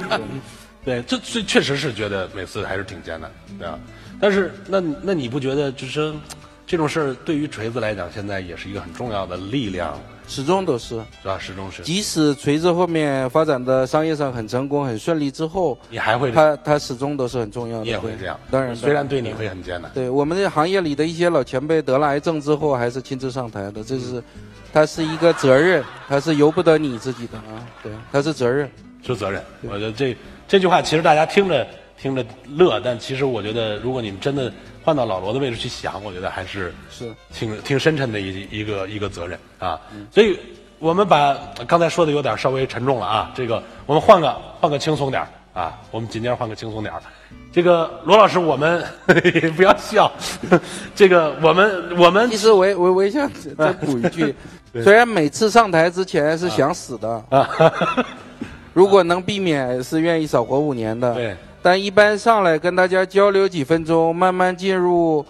Speaker 1: 对，这这确实是觉得每次还是挺艰难，对啊。但是那那你不觉得就是这种事儿对于锤子来讲，现在也是一个很重要的力量，
Speaker 2: 始终都是，
Speaker 1: 是吧？始终是，
Speaker 2: 即使锤子后面发展的商业上很成功、很顺利之后，
Speaker 1: 你还会，
Speaker 2: 它它始终都是很重要的。
Speaker 1: 你也会这样。
Speaker 2: 当然，
Speaker 1: 虽然对你会很艰难，
Speaker 2: 对我们这行业里的一些老前辈得了癌症之后，还是亲自上台的，这是，它是一个责任，它是由不得你自己的啊，对，它是责任。
Speaker 1: 是责任。我觉得这这句话其实大家听着听着乐，但其实我觉得，如果你们真的换到老罗的位置去想，我觉得还是
Speaker 2: 是
Speaker 1: 挺挺深沉的一一个一个责任啊。所以我们把刚才说的有点稍微沉重了啊，这个我们换个换个轻松点儿啊，我们紧接着换个轻松点儿。这个罗老师，我们 不要笑，这个我们我们
Speaker 2: 其实我我我也想再补一句，虽然每次上台之前是想死的，
Speaker 1: 啊，
Speaker 2: 如果能避免，是愿意少活五年的。
Speaker 1: 对，
Speaker 2: 但一般上来跟大家交流几分钟，慢慢进入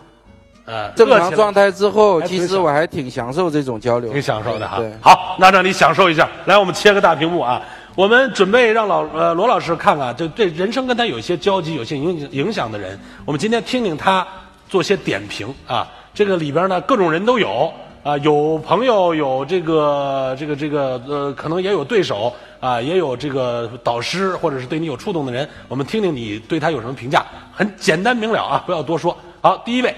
Speaker 1: 呃，
Speaker 2: 正常状态之后，其实我还挺享受这种交流。
Speaker 1: 挺享受的哈
Speaker 2: 对。
Speaker 1: 好，那让你享受一下。来，我们切个大屏幕啊。我们准备让老呃罗老师看看，就对人生跟他有些交集、有些影影响的人，我们今天听听他做些点评啊。这个里边呢，各种人都有啊，有朋友，有这个这个这个呃，可能也有对手啊，也有这个导师或者是对你有触动的人。我们听听你对他有什么评价，很简单明了啊，不要多说。好，第一位，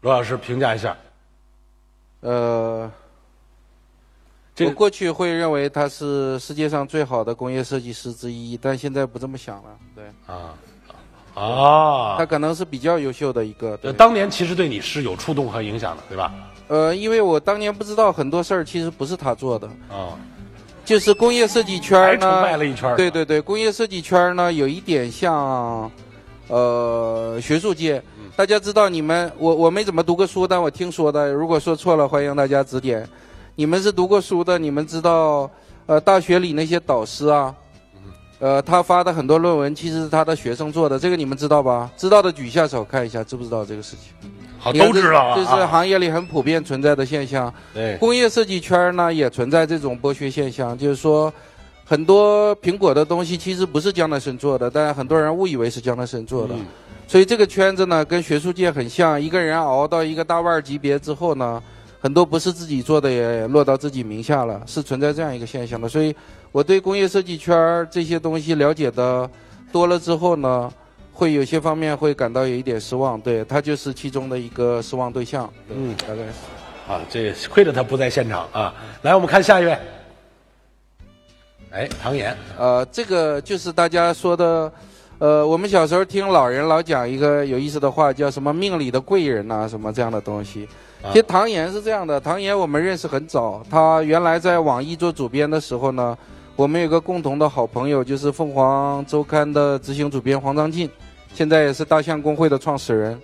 Speaker 1: 罗老师评价一下。
Speaker 2: 呃，
Speaker 1: 这个
Speaker 2: 我过去会认为他是世界上最好的工业设计师之一，但现在不这么想了。对，
Speaker 1: 啊啊
Speaker 2: 他，可能是比较优秀的一个。对
Speaker 1: 呃，当年其实对你是有触动和影响的，对吧？
Speaker 2: 呃，因为我当年不知道很多事儿其实不是他做的，
Speaker 1: 啊，
Speaker 2: 就是工业设计圈呢
Speaker 1: 还崇拜
Speaker 2: 呢。
Speaker 1: 了一圈
Speaker 2: 对对对，工业设计圈呢有一点像，呃，学术界。
Speaker 1: 嗯
Speaker 2: 大家知道你们，我我没怎么读过书，但我听说的，如果说错了，欢迎大家指点。你们是读过书的，你们知道，呃，大学里那些导师啊，
Speaker 1: 嗯
Speaker 2: 呃，他发的很多论文其实是他的学生做的，这个你们知道吧？知道的举一下手看一下，知不知道这个事情？
Speaker 1: 好，
Speaker 2: 你
Speaker 1: 都知道啊。
Speaker 2: 这是
Speaker 1: 啊
Speaker 2: 行业里很普遍存在的现象。
Speaker 1: 对，
Speaker 2: 工业设计圈呢也存在这种剥削现象，就是说，很多苹果的东西其实不是江南生做的，但很多人误以为是江南生做的。
Speaker 1: 嗯
Speaker 2: 所以这个圈子呢跟学术界很像，一个人熬到一个大腕儿级别之后呢，很多不是自己做的也落到自己名下了，是存在这样一个现象的。所以我对工业设计圈儿这些东西了解的多了之后呢。会有些方面会感到有一点失望，对他就是其中的一个失望对象，对
Speaker 1: 嗯
Speaker 2: 大概是。
Speaker 1: 啊，这亏着他不在现场啊。来，我们看下一位。哎，唐岩，
Speaker 2: 呃，这个就是大家说的，呃，我们小时候听老人老讲一个有意思的话，叫什么“命里的贵人”呐，什么这样的东西。
Speaker 1: 啊
Speaker 2: 其实唐岩是这样的，唐岩我们认识很早，他原来在网易做主编的时候呢，我们有个共同的好朋友，就是凤凰周刊的执行主编黄章进，现在也是大象公会的创始人。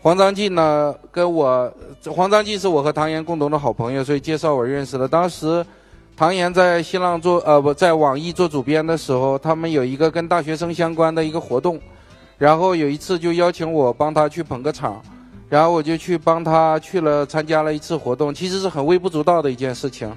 Speaker 2: 黄章进呢，跟我，黄章进是我和唐岩共同的好朋友，所以介绍我认识的。当时，唐岩在新浪做呃不在网易做主编的时候，他们有一个跟大学生相关的一个活动，然后有一次就邀请我帮他去捧个场，然后我就去帮他去了参加了一次活动，其实是很微不足道的一件事情。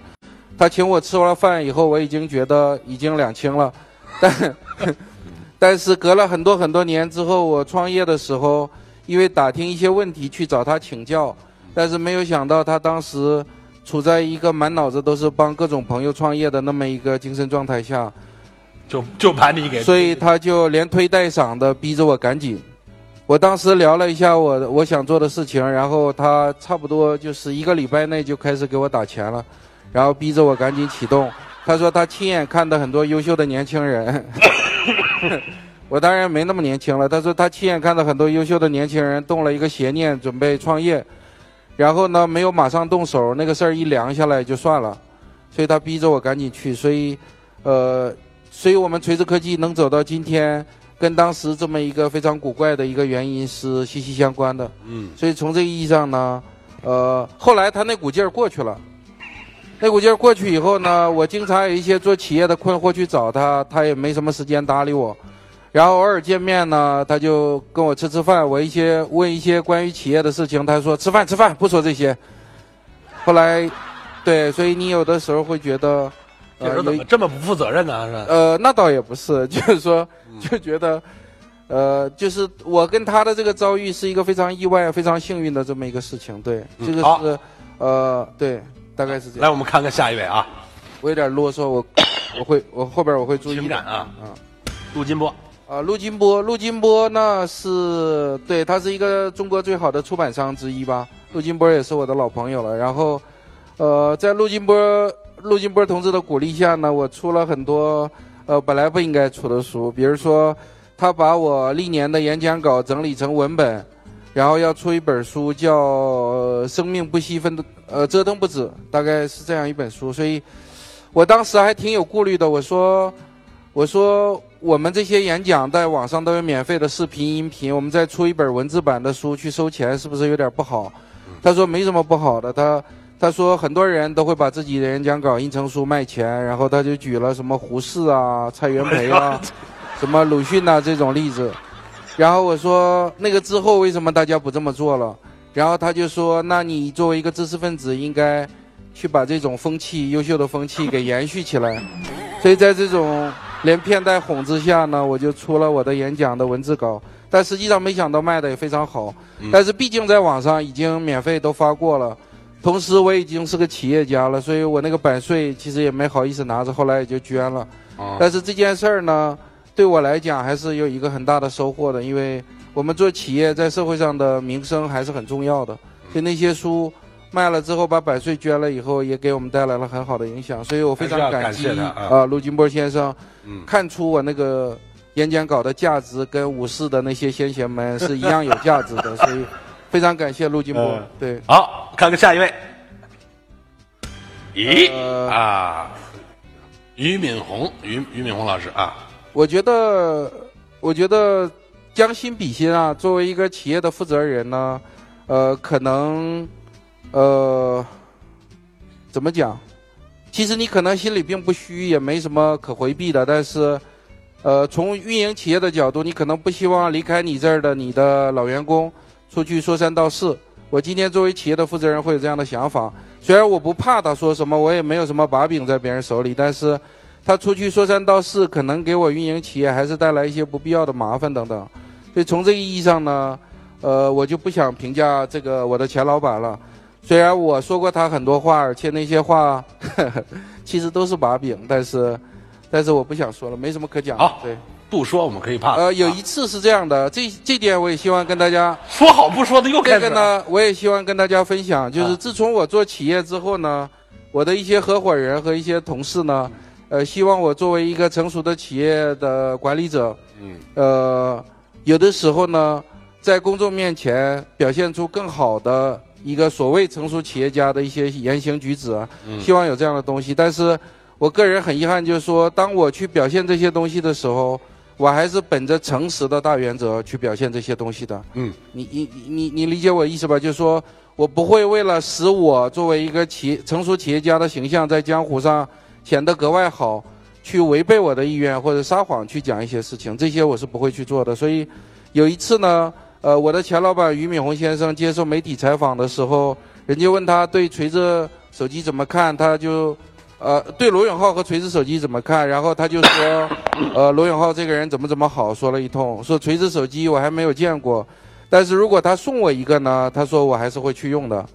Speaker 2: 他请我吃完饭以后，我已经觉得已经两清了，但 但是隔了很多很多年之后，我创业的时候，因为打听一些问题去找他请教，但是没有想到他当时处在一个满脑子都是帮各种朋友创业的那么一个精神状态下，
Speaker 1: 就就把你给
Speaker 2: 所以他就连推带搡的逼着我赶紧。我当时聊了一下我我想做的事情，然后他差不多就是一个礼拜内就开始给我打钱了，然后逼着我赶紧启动。他说他亲眼看到很多优秀的年轻人，我当然没那么年轻了。他说他亲眼看到很多优秀的年轻人动了一个邪念，准备创业，然后呢没有马上动手，那个事儿一凉下来就算了，所以他逼着我赶紧去。所以，呃，所以我们锤子科技能走到今天，跟当时这么一个非常古怪的一个原因是息息相关的。
Speaker 1: 嗯，
Speaker 2: 所以从这个意义上呢，呃，后来他那股劲儿过去了。那股劲儿过去以后呢，我经常有一些做企业的困惑去找他，他也没什么时间搭理我。然后偶尔见面呢，他就跟我吃吃饭，我一些问一些关于企业的事情，他说吃饭吃饭，不说这些。后来，对，所以你有的时候会觉得，
Speaker 1: 这人怎么这么不负责任呢？是吧？
Speaker 2: 呃，那倒也不是，就是说，就觉得，呃，就是我跟他的这个遭遇是一个非常意外、非常幸运的这么一个事情。对，
Speaker 1: 嗯
Speaker 2: 这个
Speaker 1: 好
Speaker 2: 是，呃，对，大概是这样来，
Speaker 1: 我们看看下一位啊，
Speaker 2: 我有点啰嗦，我 我会我后边我会注意的
Speaker 1: 情感啊
Speaker 2: 啊。
Speaker 1: 陆金波，
Speaker 2: 啊，陆金波，陆金波那是对，他是一个中国最好的出版商之一吧。陆金波也是我的老朋友了。然后，呃，在陆金波陆金波同志的鼓励下呢，我出了很多呃本来不应该出的书，比如说他把我历年的演讲稿整理成文本，然后要出一本书叫呃《生命不息分的呃折腾不止》，大概是这样一本书。所以我当时还挺有顾虑的，我说。我说我们这些演讲在网上都有免费的视频、音频，我们再出一本文字版的书去收钱，是不是有点不好？他说没什么不好的，他他说很多人都会把自己的演讲稿印成书卖钱，然后他就举了什么胡适啊、蔡元培啊、什么鲁迅呐、这种例子。然后我说那个之后为什么大家不这么做了？然后他就说，那你作为一个知识分子，应该去把这种风气、优秀的风气给延续起来。所以在这种连骗带哄之下呢，我就出了我的演讲的文字稿，但实际上没想到卖的也非常好。但是毕竟在网上已经免费都发过了，同时我已经是个企业家了，所以我那个版税其实也没好意思拿着，后来也就捐了。
Speaker 1: 啊
Speaker 2: 但是这件事儿呢，对我来讲还是有一个很大的收获的，因为我们做企业在社会上的名声还是很重要的。所以那些书卖了之后，把版税捐了以后，也给我们带来了很好的影响。所以我非常感激
Speaker 1: 感谢啊。
Speaker 2: 啊，陆金波先生
Speaker 1: 嗯，
Speaker 2: 看出我那个演讲稿的价值跟武士的那些先贤们是一样有价值的，所以非常感谢陆金波。
Speaker 1: 嗯。
Speaker 2: 对，
Speaker 1: 好，看看下一位。咦？
Speaker 2: 呃。
Speaker 1: 啊，俞敏洪，俞俞敏洪老师啊，
Speaker 2: 我觉得，我觉得将心比心啊，作为一个企业的负责人呢，呃，可能，呃，怎么讲？其实你可能心里并不虚，也没什么可回避的，但是，呃，从运营企业的角度，你可能不希望离开你这儿的你的老员工出去说三道四。我今天作为企业的负责人会有这样的想法，虽然我不怕他说什么，我也没有什么把柄在别人手里，但是他出去说三道四，可能给我运营企业还是带来一些不必要的麻烦等等。所以从这个意义上呢，呃，我就不想评价这个我的前老板了。虽然我说过他很多话，而且那些话呵 呵其实都是把柄，但是，但是我不想说了，没什么可讲的。
Speaker 1: 好
Speaker 2: 对，
Speaker 1: 不说我们可以怕。
Speaker 2: 呃，有
Speaker 1: 啊
Speaker 2: 一次是这样的，这这点我也希望跟大家
Speaker 1: 说好不说的又开始了。
Speaker 2: 这个呢，我也希望跟大家分享，就是
Speaker 1: 啊
Speaker 2: 自从我做企业之后呢，我的一些合伙人和一些同事呢，呃，希望我作为一个成熟的企业的管理者，
Speaker 1: 嗯，
Speaker 2: 呃，有的时候呢，在公众面前表现出更好的一个所谓成熟企业家的一些言行举止啊，
Speaker 1: 嗯
Speaker 2: 希望有这样的东西。但是我个人很遗憾，就是说，当我去表现这些东西的时候，我还是本着诚实的大原则去表现这些东西的。
Speaker 1: 嗯，
Speaker 2: 你你你你你理解我意思吧？就是说我不会为了使我作为一个企成熟企业家的形象在江湖上显得格外好，去违背我的意愿或者撒谎去讲一些事情，这些我是不会去做的。所以有一次呢，呃，我的前老板俞敏洪先生接受媒体采访的时候，人家问他对锤子手机怎么看，他就。呃，对罗永浩和锤子手机怎么看？然后他就说，呃，罗永浩这个人怎么怎么好，说了一通。说锤子手机我还没有见过，但是如果他送我一个呢，他说我还是会去用的。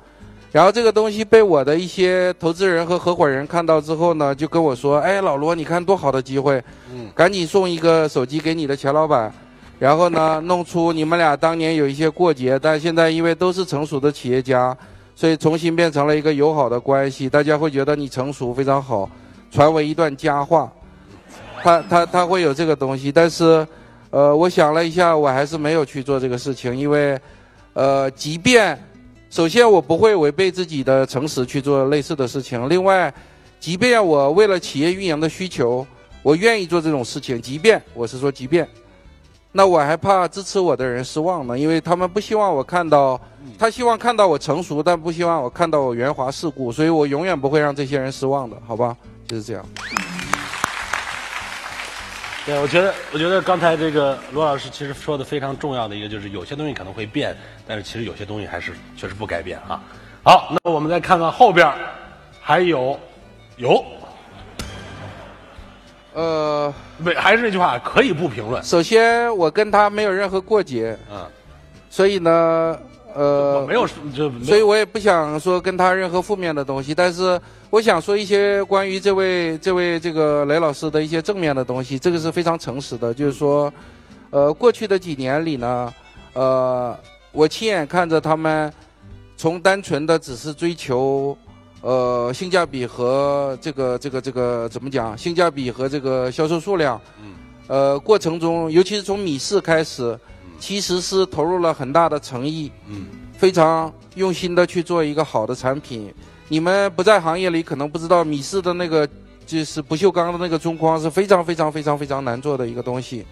Speaker 2: 然后这个东西被我的一些投资人和合伙人看到之后呢，就跟我说：“哎，老罗，你看多好的机会，
Speaker 1: 嗯
Speaker 2: 赶紧送一个手机给你的前老板。”然后呢，弄出你们俩当年有一些过节，但现在因为都是成熟的企业家，所以重新变成了一个友好的关系，大家会觉得你成熟非常好，传为一段佳话。他他他会有这个东西，但是，呃，我想了一下，我还是没有去做这个事情，因为，呃，即便首先我不会违背自己的诚实去做类似的事情，另外，即便我为了企业运营的需求，我愿意做这种事情，即便我是说即便。那我还怕支持我的人失望呢，因为他们不希望我看到，他希望看到我成熟，但不希望我看到我圆滑世故，所以我永远不会让这些人失望的，好吧？就是这样。
Speaker 1: 对，我觉得，我觉得刚才这个罗老师其实说的非常重要的一个，就是有些东西可能会变，但是其实有些东西还是确实不改变啊。好，那我们再看看后边儿还有有，
Speaker 2: 呃，
Speaker 1: 没，还是那句话，可以不评论。
Speaker 2: 首先我跟他没有任何过节，
Speaker 1: 嗯，
Speaker 2: 所以呢，呃，
Speaker 1: 我没有，就
Speaker 2: 所以我也不想说跟他任何负面的东西，但是我想说一些关于这位这位这个雷老师的一些正面的东西，这个是非常诚实的，就是说，呃，过去的几年里呢，呃，我亲眼看着他们从单纯的只是追求。呃，性价比和这个这个这个怎么讲？性价比和这个销售数量，
Speaker 1: 嗯，
Speaker 2: 呃，过程中，尤其是从米市开始，其实是投入了很大的诚意，
Speaker 1: 嗯，
Speaker 2: 非常用心的去做一个好的产品。你们不在行业里，可能不知道米氏的那个就是不锈钢的那个中框是非常非常非常非常难做的一个东西，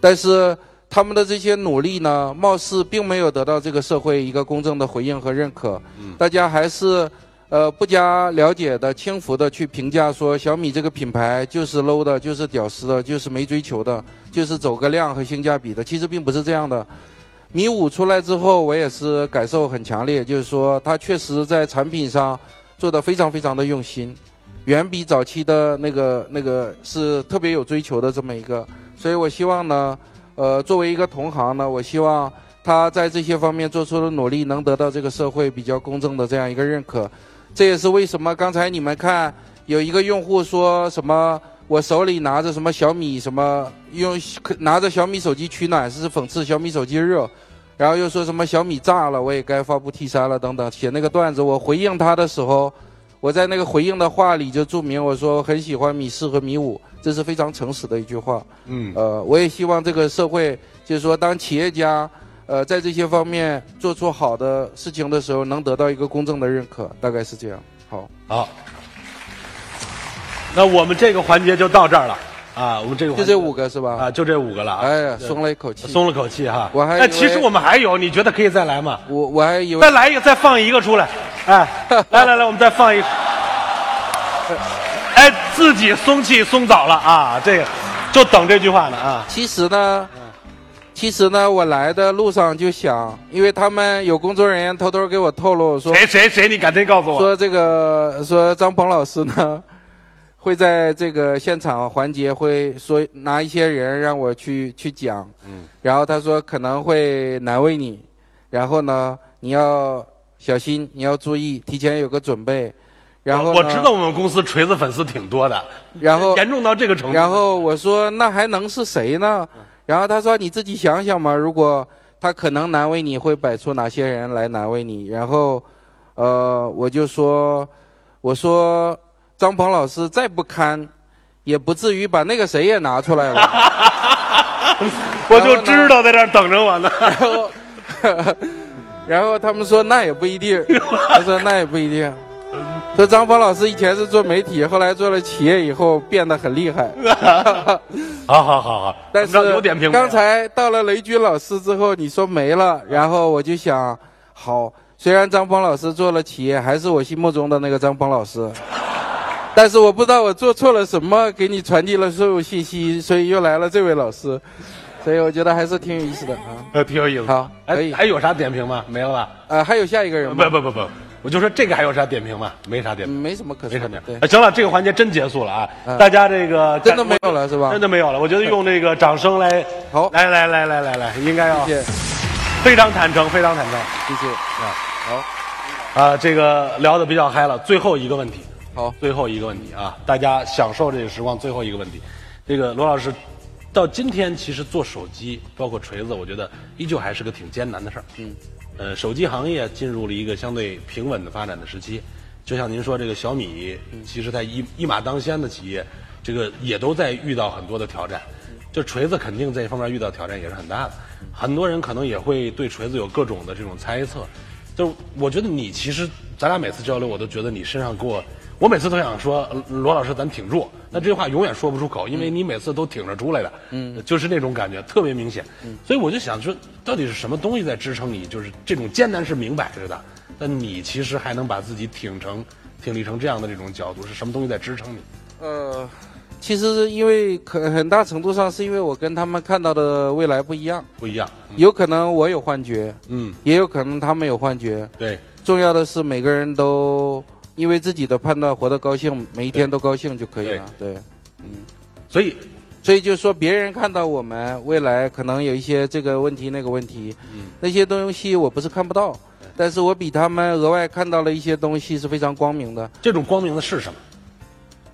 Speaker 2: 但是他们的这些努力呢，貌似并没有得到这个社会一个公正的回应和认可，
Speaker 1: 嗯，
Speaker 2: 大家还是。呃，不加了解的、轻浮的去评价说小米这个品牌就是 low 的，就是屌丝的，就是没追求的，就是走个量和性价比的。其实并不是这样的。米五出来之后，我也是感受很强烈，就是说它确实在产品上做的非常非常的用心，远比早期的那个那个是特别有追求的这么一个。所以我希望呢，呃，作为一个同行呢，我希望他在这些方面做出的努力能得到这个社会比较公正的这样一个认可。这也是为什么刚才你们看有一个用户说什么，我手里拿着什么小米什么用拿着小米手机取暖是讽刺小米手机热，然后又说什么小米炸了，我也该发布 T 三了等等，写那个段子。我回应他的时候，我在那个回应的话里就注明我说很喜欢米四和米五，这是非常诚实的一句话。
Speaker 1: 嗯，
Speaker 2: 呃，我也希望这个社会就是说当企业家。呃，在这些方面做出好的事情的时候，能得到一个公正的认可，大概是这样。好，
Speaker 1: 好，那我们这个环节就到这儿了啊。我们这个
Speaker 2: 就这五个是吧？
Speaker 1: 啊，就这五个了。
Speaker 2: 哎呀，松了一口气，
Speaker 1: 松了口气哈。
Speaker 2: 我还
Speaker 1: 那其实我们还有，你觉得可以再来吗？
Speaker 2: 我我还以为
Speaker 1: 再来一个，再放一个出来。哎，来来来，我们再放一个。哎，自己松气松早了啊！这个就等这句话呢啊。
Speaker 2: 其实呢。其实呢，我来的路上就想，因为他们有工作人员偷偷给我透露说，
Speaker 1: 谁谁谁，你赶紧告诉我，
Speaker 2: 说这个说张鹏老师呢，会在这个现场环节会说拿一些人让我去去讲，嗯，然后他说可能会难为你，然后呢你要小心，你要注意，提前有个准备，然后
Speaker 1: 我知道我们公司锤子粉丝挺多的，
Speaker 2: 然后
Speaker 1: 严重到这个程度，
Speaker 2: 然后我说那还能是谁呢？然后他说：“你自己想想嘛，如果他可能难为你，会摆出哪些人来难为你？”然后，呃，我就说：“我说张鹏老师再不堪，也不至于把那个谁也拿出来了。”
Speaker 1: 我就知道在这儿等着我呢。
Speaker 2: 然后，然后他们说：“那也不一定。”他说：“那也不一定。”说张峰老师以前是做媒体，后来做了企业以后变得很厉害。
Speaker 1: 好好好好，
Speaker 2: 但是
Speaker 1: 有点。
Speaker 2: 刚才到了雷军老师之后，你说没了，然后我就想，好，虽然张鹏老师做了企业，还是我心目中的那个张鹏老师，但是我不知道我做错了什么，给你传递了错误信息，所以又来了这位老师，所以我觉得还是挺有意思的啊。
Speaker 1: 呃，挺有意思。
Speaker 2: 好，可以。
Speaker 1: 还有啥点评吗？没了吧？
Speaker 2: 呃，还有下一个人吗？
Speaker 1: 不不不不。我就说这个还有啥点评吗？没啥点评，
Speaker 2: 没什么可说。
Speaker 1: 没啥点评。行了，这个环节真结束了啊！大家这个
Speaker 2: 真的没有了是吧？
Speaker 1: 真的没有了。我觉得用这个掌声来，
Speaker 2: 好，
Speaker 1: 来来来来来来，应该要，
Speaker 2: 谢谢，
Speaker 1: 非常坦诚，非常坦诚，
Speaker 2: 谢谢啊，
Speaker 1: 好，啊，这个聊的比较嗨了，最后一个问题，
Speaker 2: 好，
Speaker 1: 最后一个问题啊，大家享受这个时光，最后一个问题，这个罗老师，到今天其实做手机，包括锤子，我觉得依旧还是个挺艰难的事儿，嗯。呃，手机行业进入了一个相对平稳的发展的时期。就像您说，这个小米，其实在一一马当先的企业，这个也都在遇到很多的挑战。就锤子肯定在这方面遇到挑战也是很大的，很多人可能也会对锤子有各种的这种猜测。就是我觉得你其实，咱俩每次交流，我都觉得你身上给我，我每次都想说罗老师咱挺住，那这话永远说不出口，因为你每次都挺着出来的，嗯，就是那种感觉特别明显。所以我就想说，到底是什么东西在支撑你？就是这种艰难是明摆着的，但你其实还能把自己挺成、挺立成这样的这种角度，是什么东西在支撑你？
Speaker 2: 呃，其实因为很很大程度上是因为我跟他们看到的未来不一样，
Speaker 1: 不一样。
Speaker 2: 有可能我有幻觉，
Speaker 1: 嗯，
Speaker 2: 也有可能他们有幻觉。
Speaker 1: 对，
Speaker 2: 重要的是每个人都因为自己的判断活得高兴，每一天都高兴就可以了。对，嗯，
Speaker 1: 所以
Speaker 2: 所以就是说别人看到我们未来可能有一些这个问题那个问题，
Speaker 1: 嗯，
Speaker 2: 那些东西我不是看不到，但是我比他们额外看到了一些东西是非常光明的。
Speaker 1: 这种光明的是什么？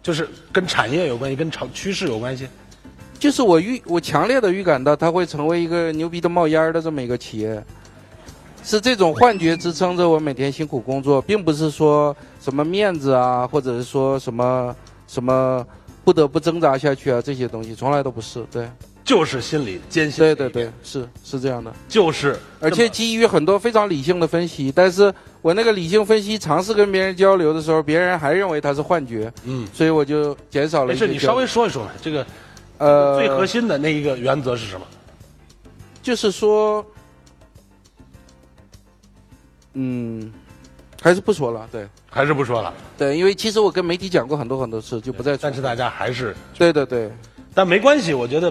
Speaker 1: 就是跟产业有关系，跟潮趋势有关系。
Speaker 2: 就是我预我强烈的预感到它会成为一个牛逼的冒烟儿的这么一个企业，是这种幻觉支撑着我每天辛苦工作，并不是说什么面子啊，或者是说什么什么不得不挣扎下去啊这些东西，从来都不是。对，
Speaker 1: 就是心里坚信。
Speaker 2: 对对对，是是这样的。
Speaker 1: 就是，
Speaker 2: 而且基于很多非常理性的分析，但是我那个理性分析尝试跟别人交流的时候，别人还认为它是幻觉，
Speaker 1: 嗯，
Speaker 2: 所以我就减少了一些。
Speaker 1: 没事，你稍微说一说嘛。这个
Speaker 2: 呃，
Speaker 1: 最核心的那一个原则是什么？
Speaker 2: 就是说，嗯，还是不说了，对，
Speaker 1: 还是不说了。
Speaker 2: 对，因为其实我跟媒体讲过很多很多次，就不再。
Speaker 1: 但是大家还是
Speaker 2: 对对对，
Speaker 1: 但没关系，我觉得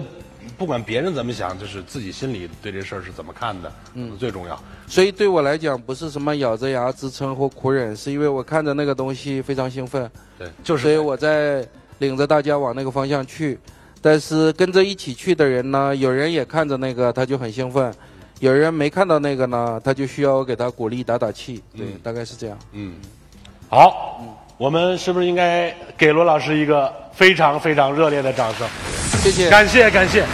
Speaker 1: 不管别人怎么想，就是自己心里对这事儿是怎么看的，嗯，最重要。
Speaker 2: 所以对我来讲，不是什么咬着牙支撑或苦忍，是因为我看着那个东西非常兴奋，
Speaker 1: 对，就是，
Speaker 2: 所以我在领着大家往那个方向去。但是跟着一起去的人呢，有人也看着那个，他就很兴奋；有人没看到那个呢，他就需要我给他鼓励、打打气。对，大概是这样。
Speaker 1: 嗯，好，我们是不是应该给罗老师一个非常非常热烈的掌声？
Speaker 2: 谢谢，
Speaker 1: 感谢感谢。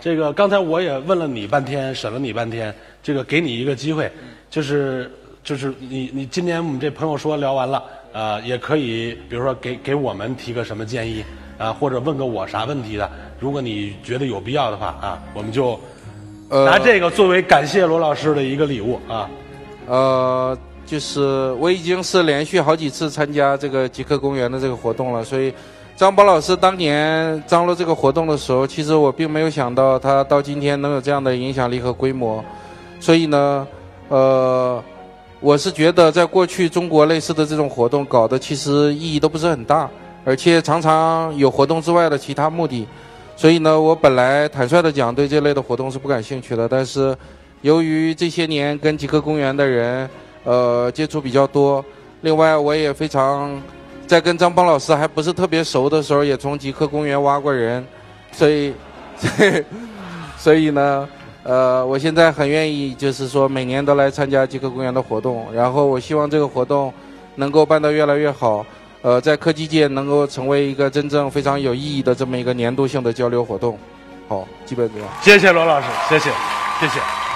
Speaker 1: 这个刚才我也问了你半天，审了你半天，这个给你一个机会，就是就是你你今天我们这朋友说聊完了，呃，也可以比如说给给我们提个什么建议。啊，或者问个我啥问题的，如果你觉得有必要的话啊，我们就拿这个作为感谢罗老师的一个礼物啊。
Speaker 2: 呃，就是我已经是连续好几次参加这个极客公园的这个活动了，所以张博老师当年张罗这个活动的时候，其实我并没有想到他到今天能有这样的影响力和规模，所以呢，呃，我是觉得在过去中国类似的这种活动搞的其实意义都不是很大。而且常常有活动之外的其他目的，所以呢，我本来坦率的讲，对这类的活动是不感兴趣的。但是，由于这些年跟极客公园的人，呃，接触比较多，另外我也非常在跟张邦老师还不是特别熟的时候，也从极客公园挖过人，所以，所以呢，呃，我现在很愿意，就是说每年都来参加极客公园的活动，然后我希望这个活动能够办得越来越好。呃，在科技界能够成为一个真正非常有意义的这么一个年度性的交流活动，好，基本这样。
Speaker 1: 谢谢罗老师，谢谢，谢谢。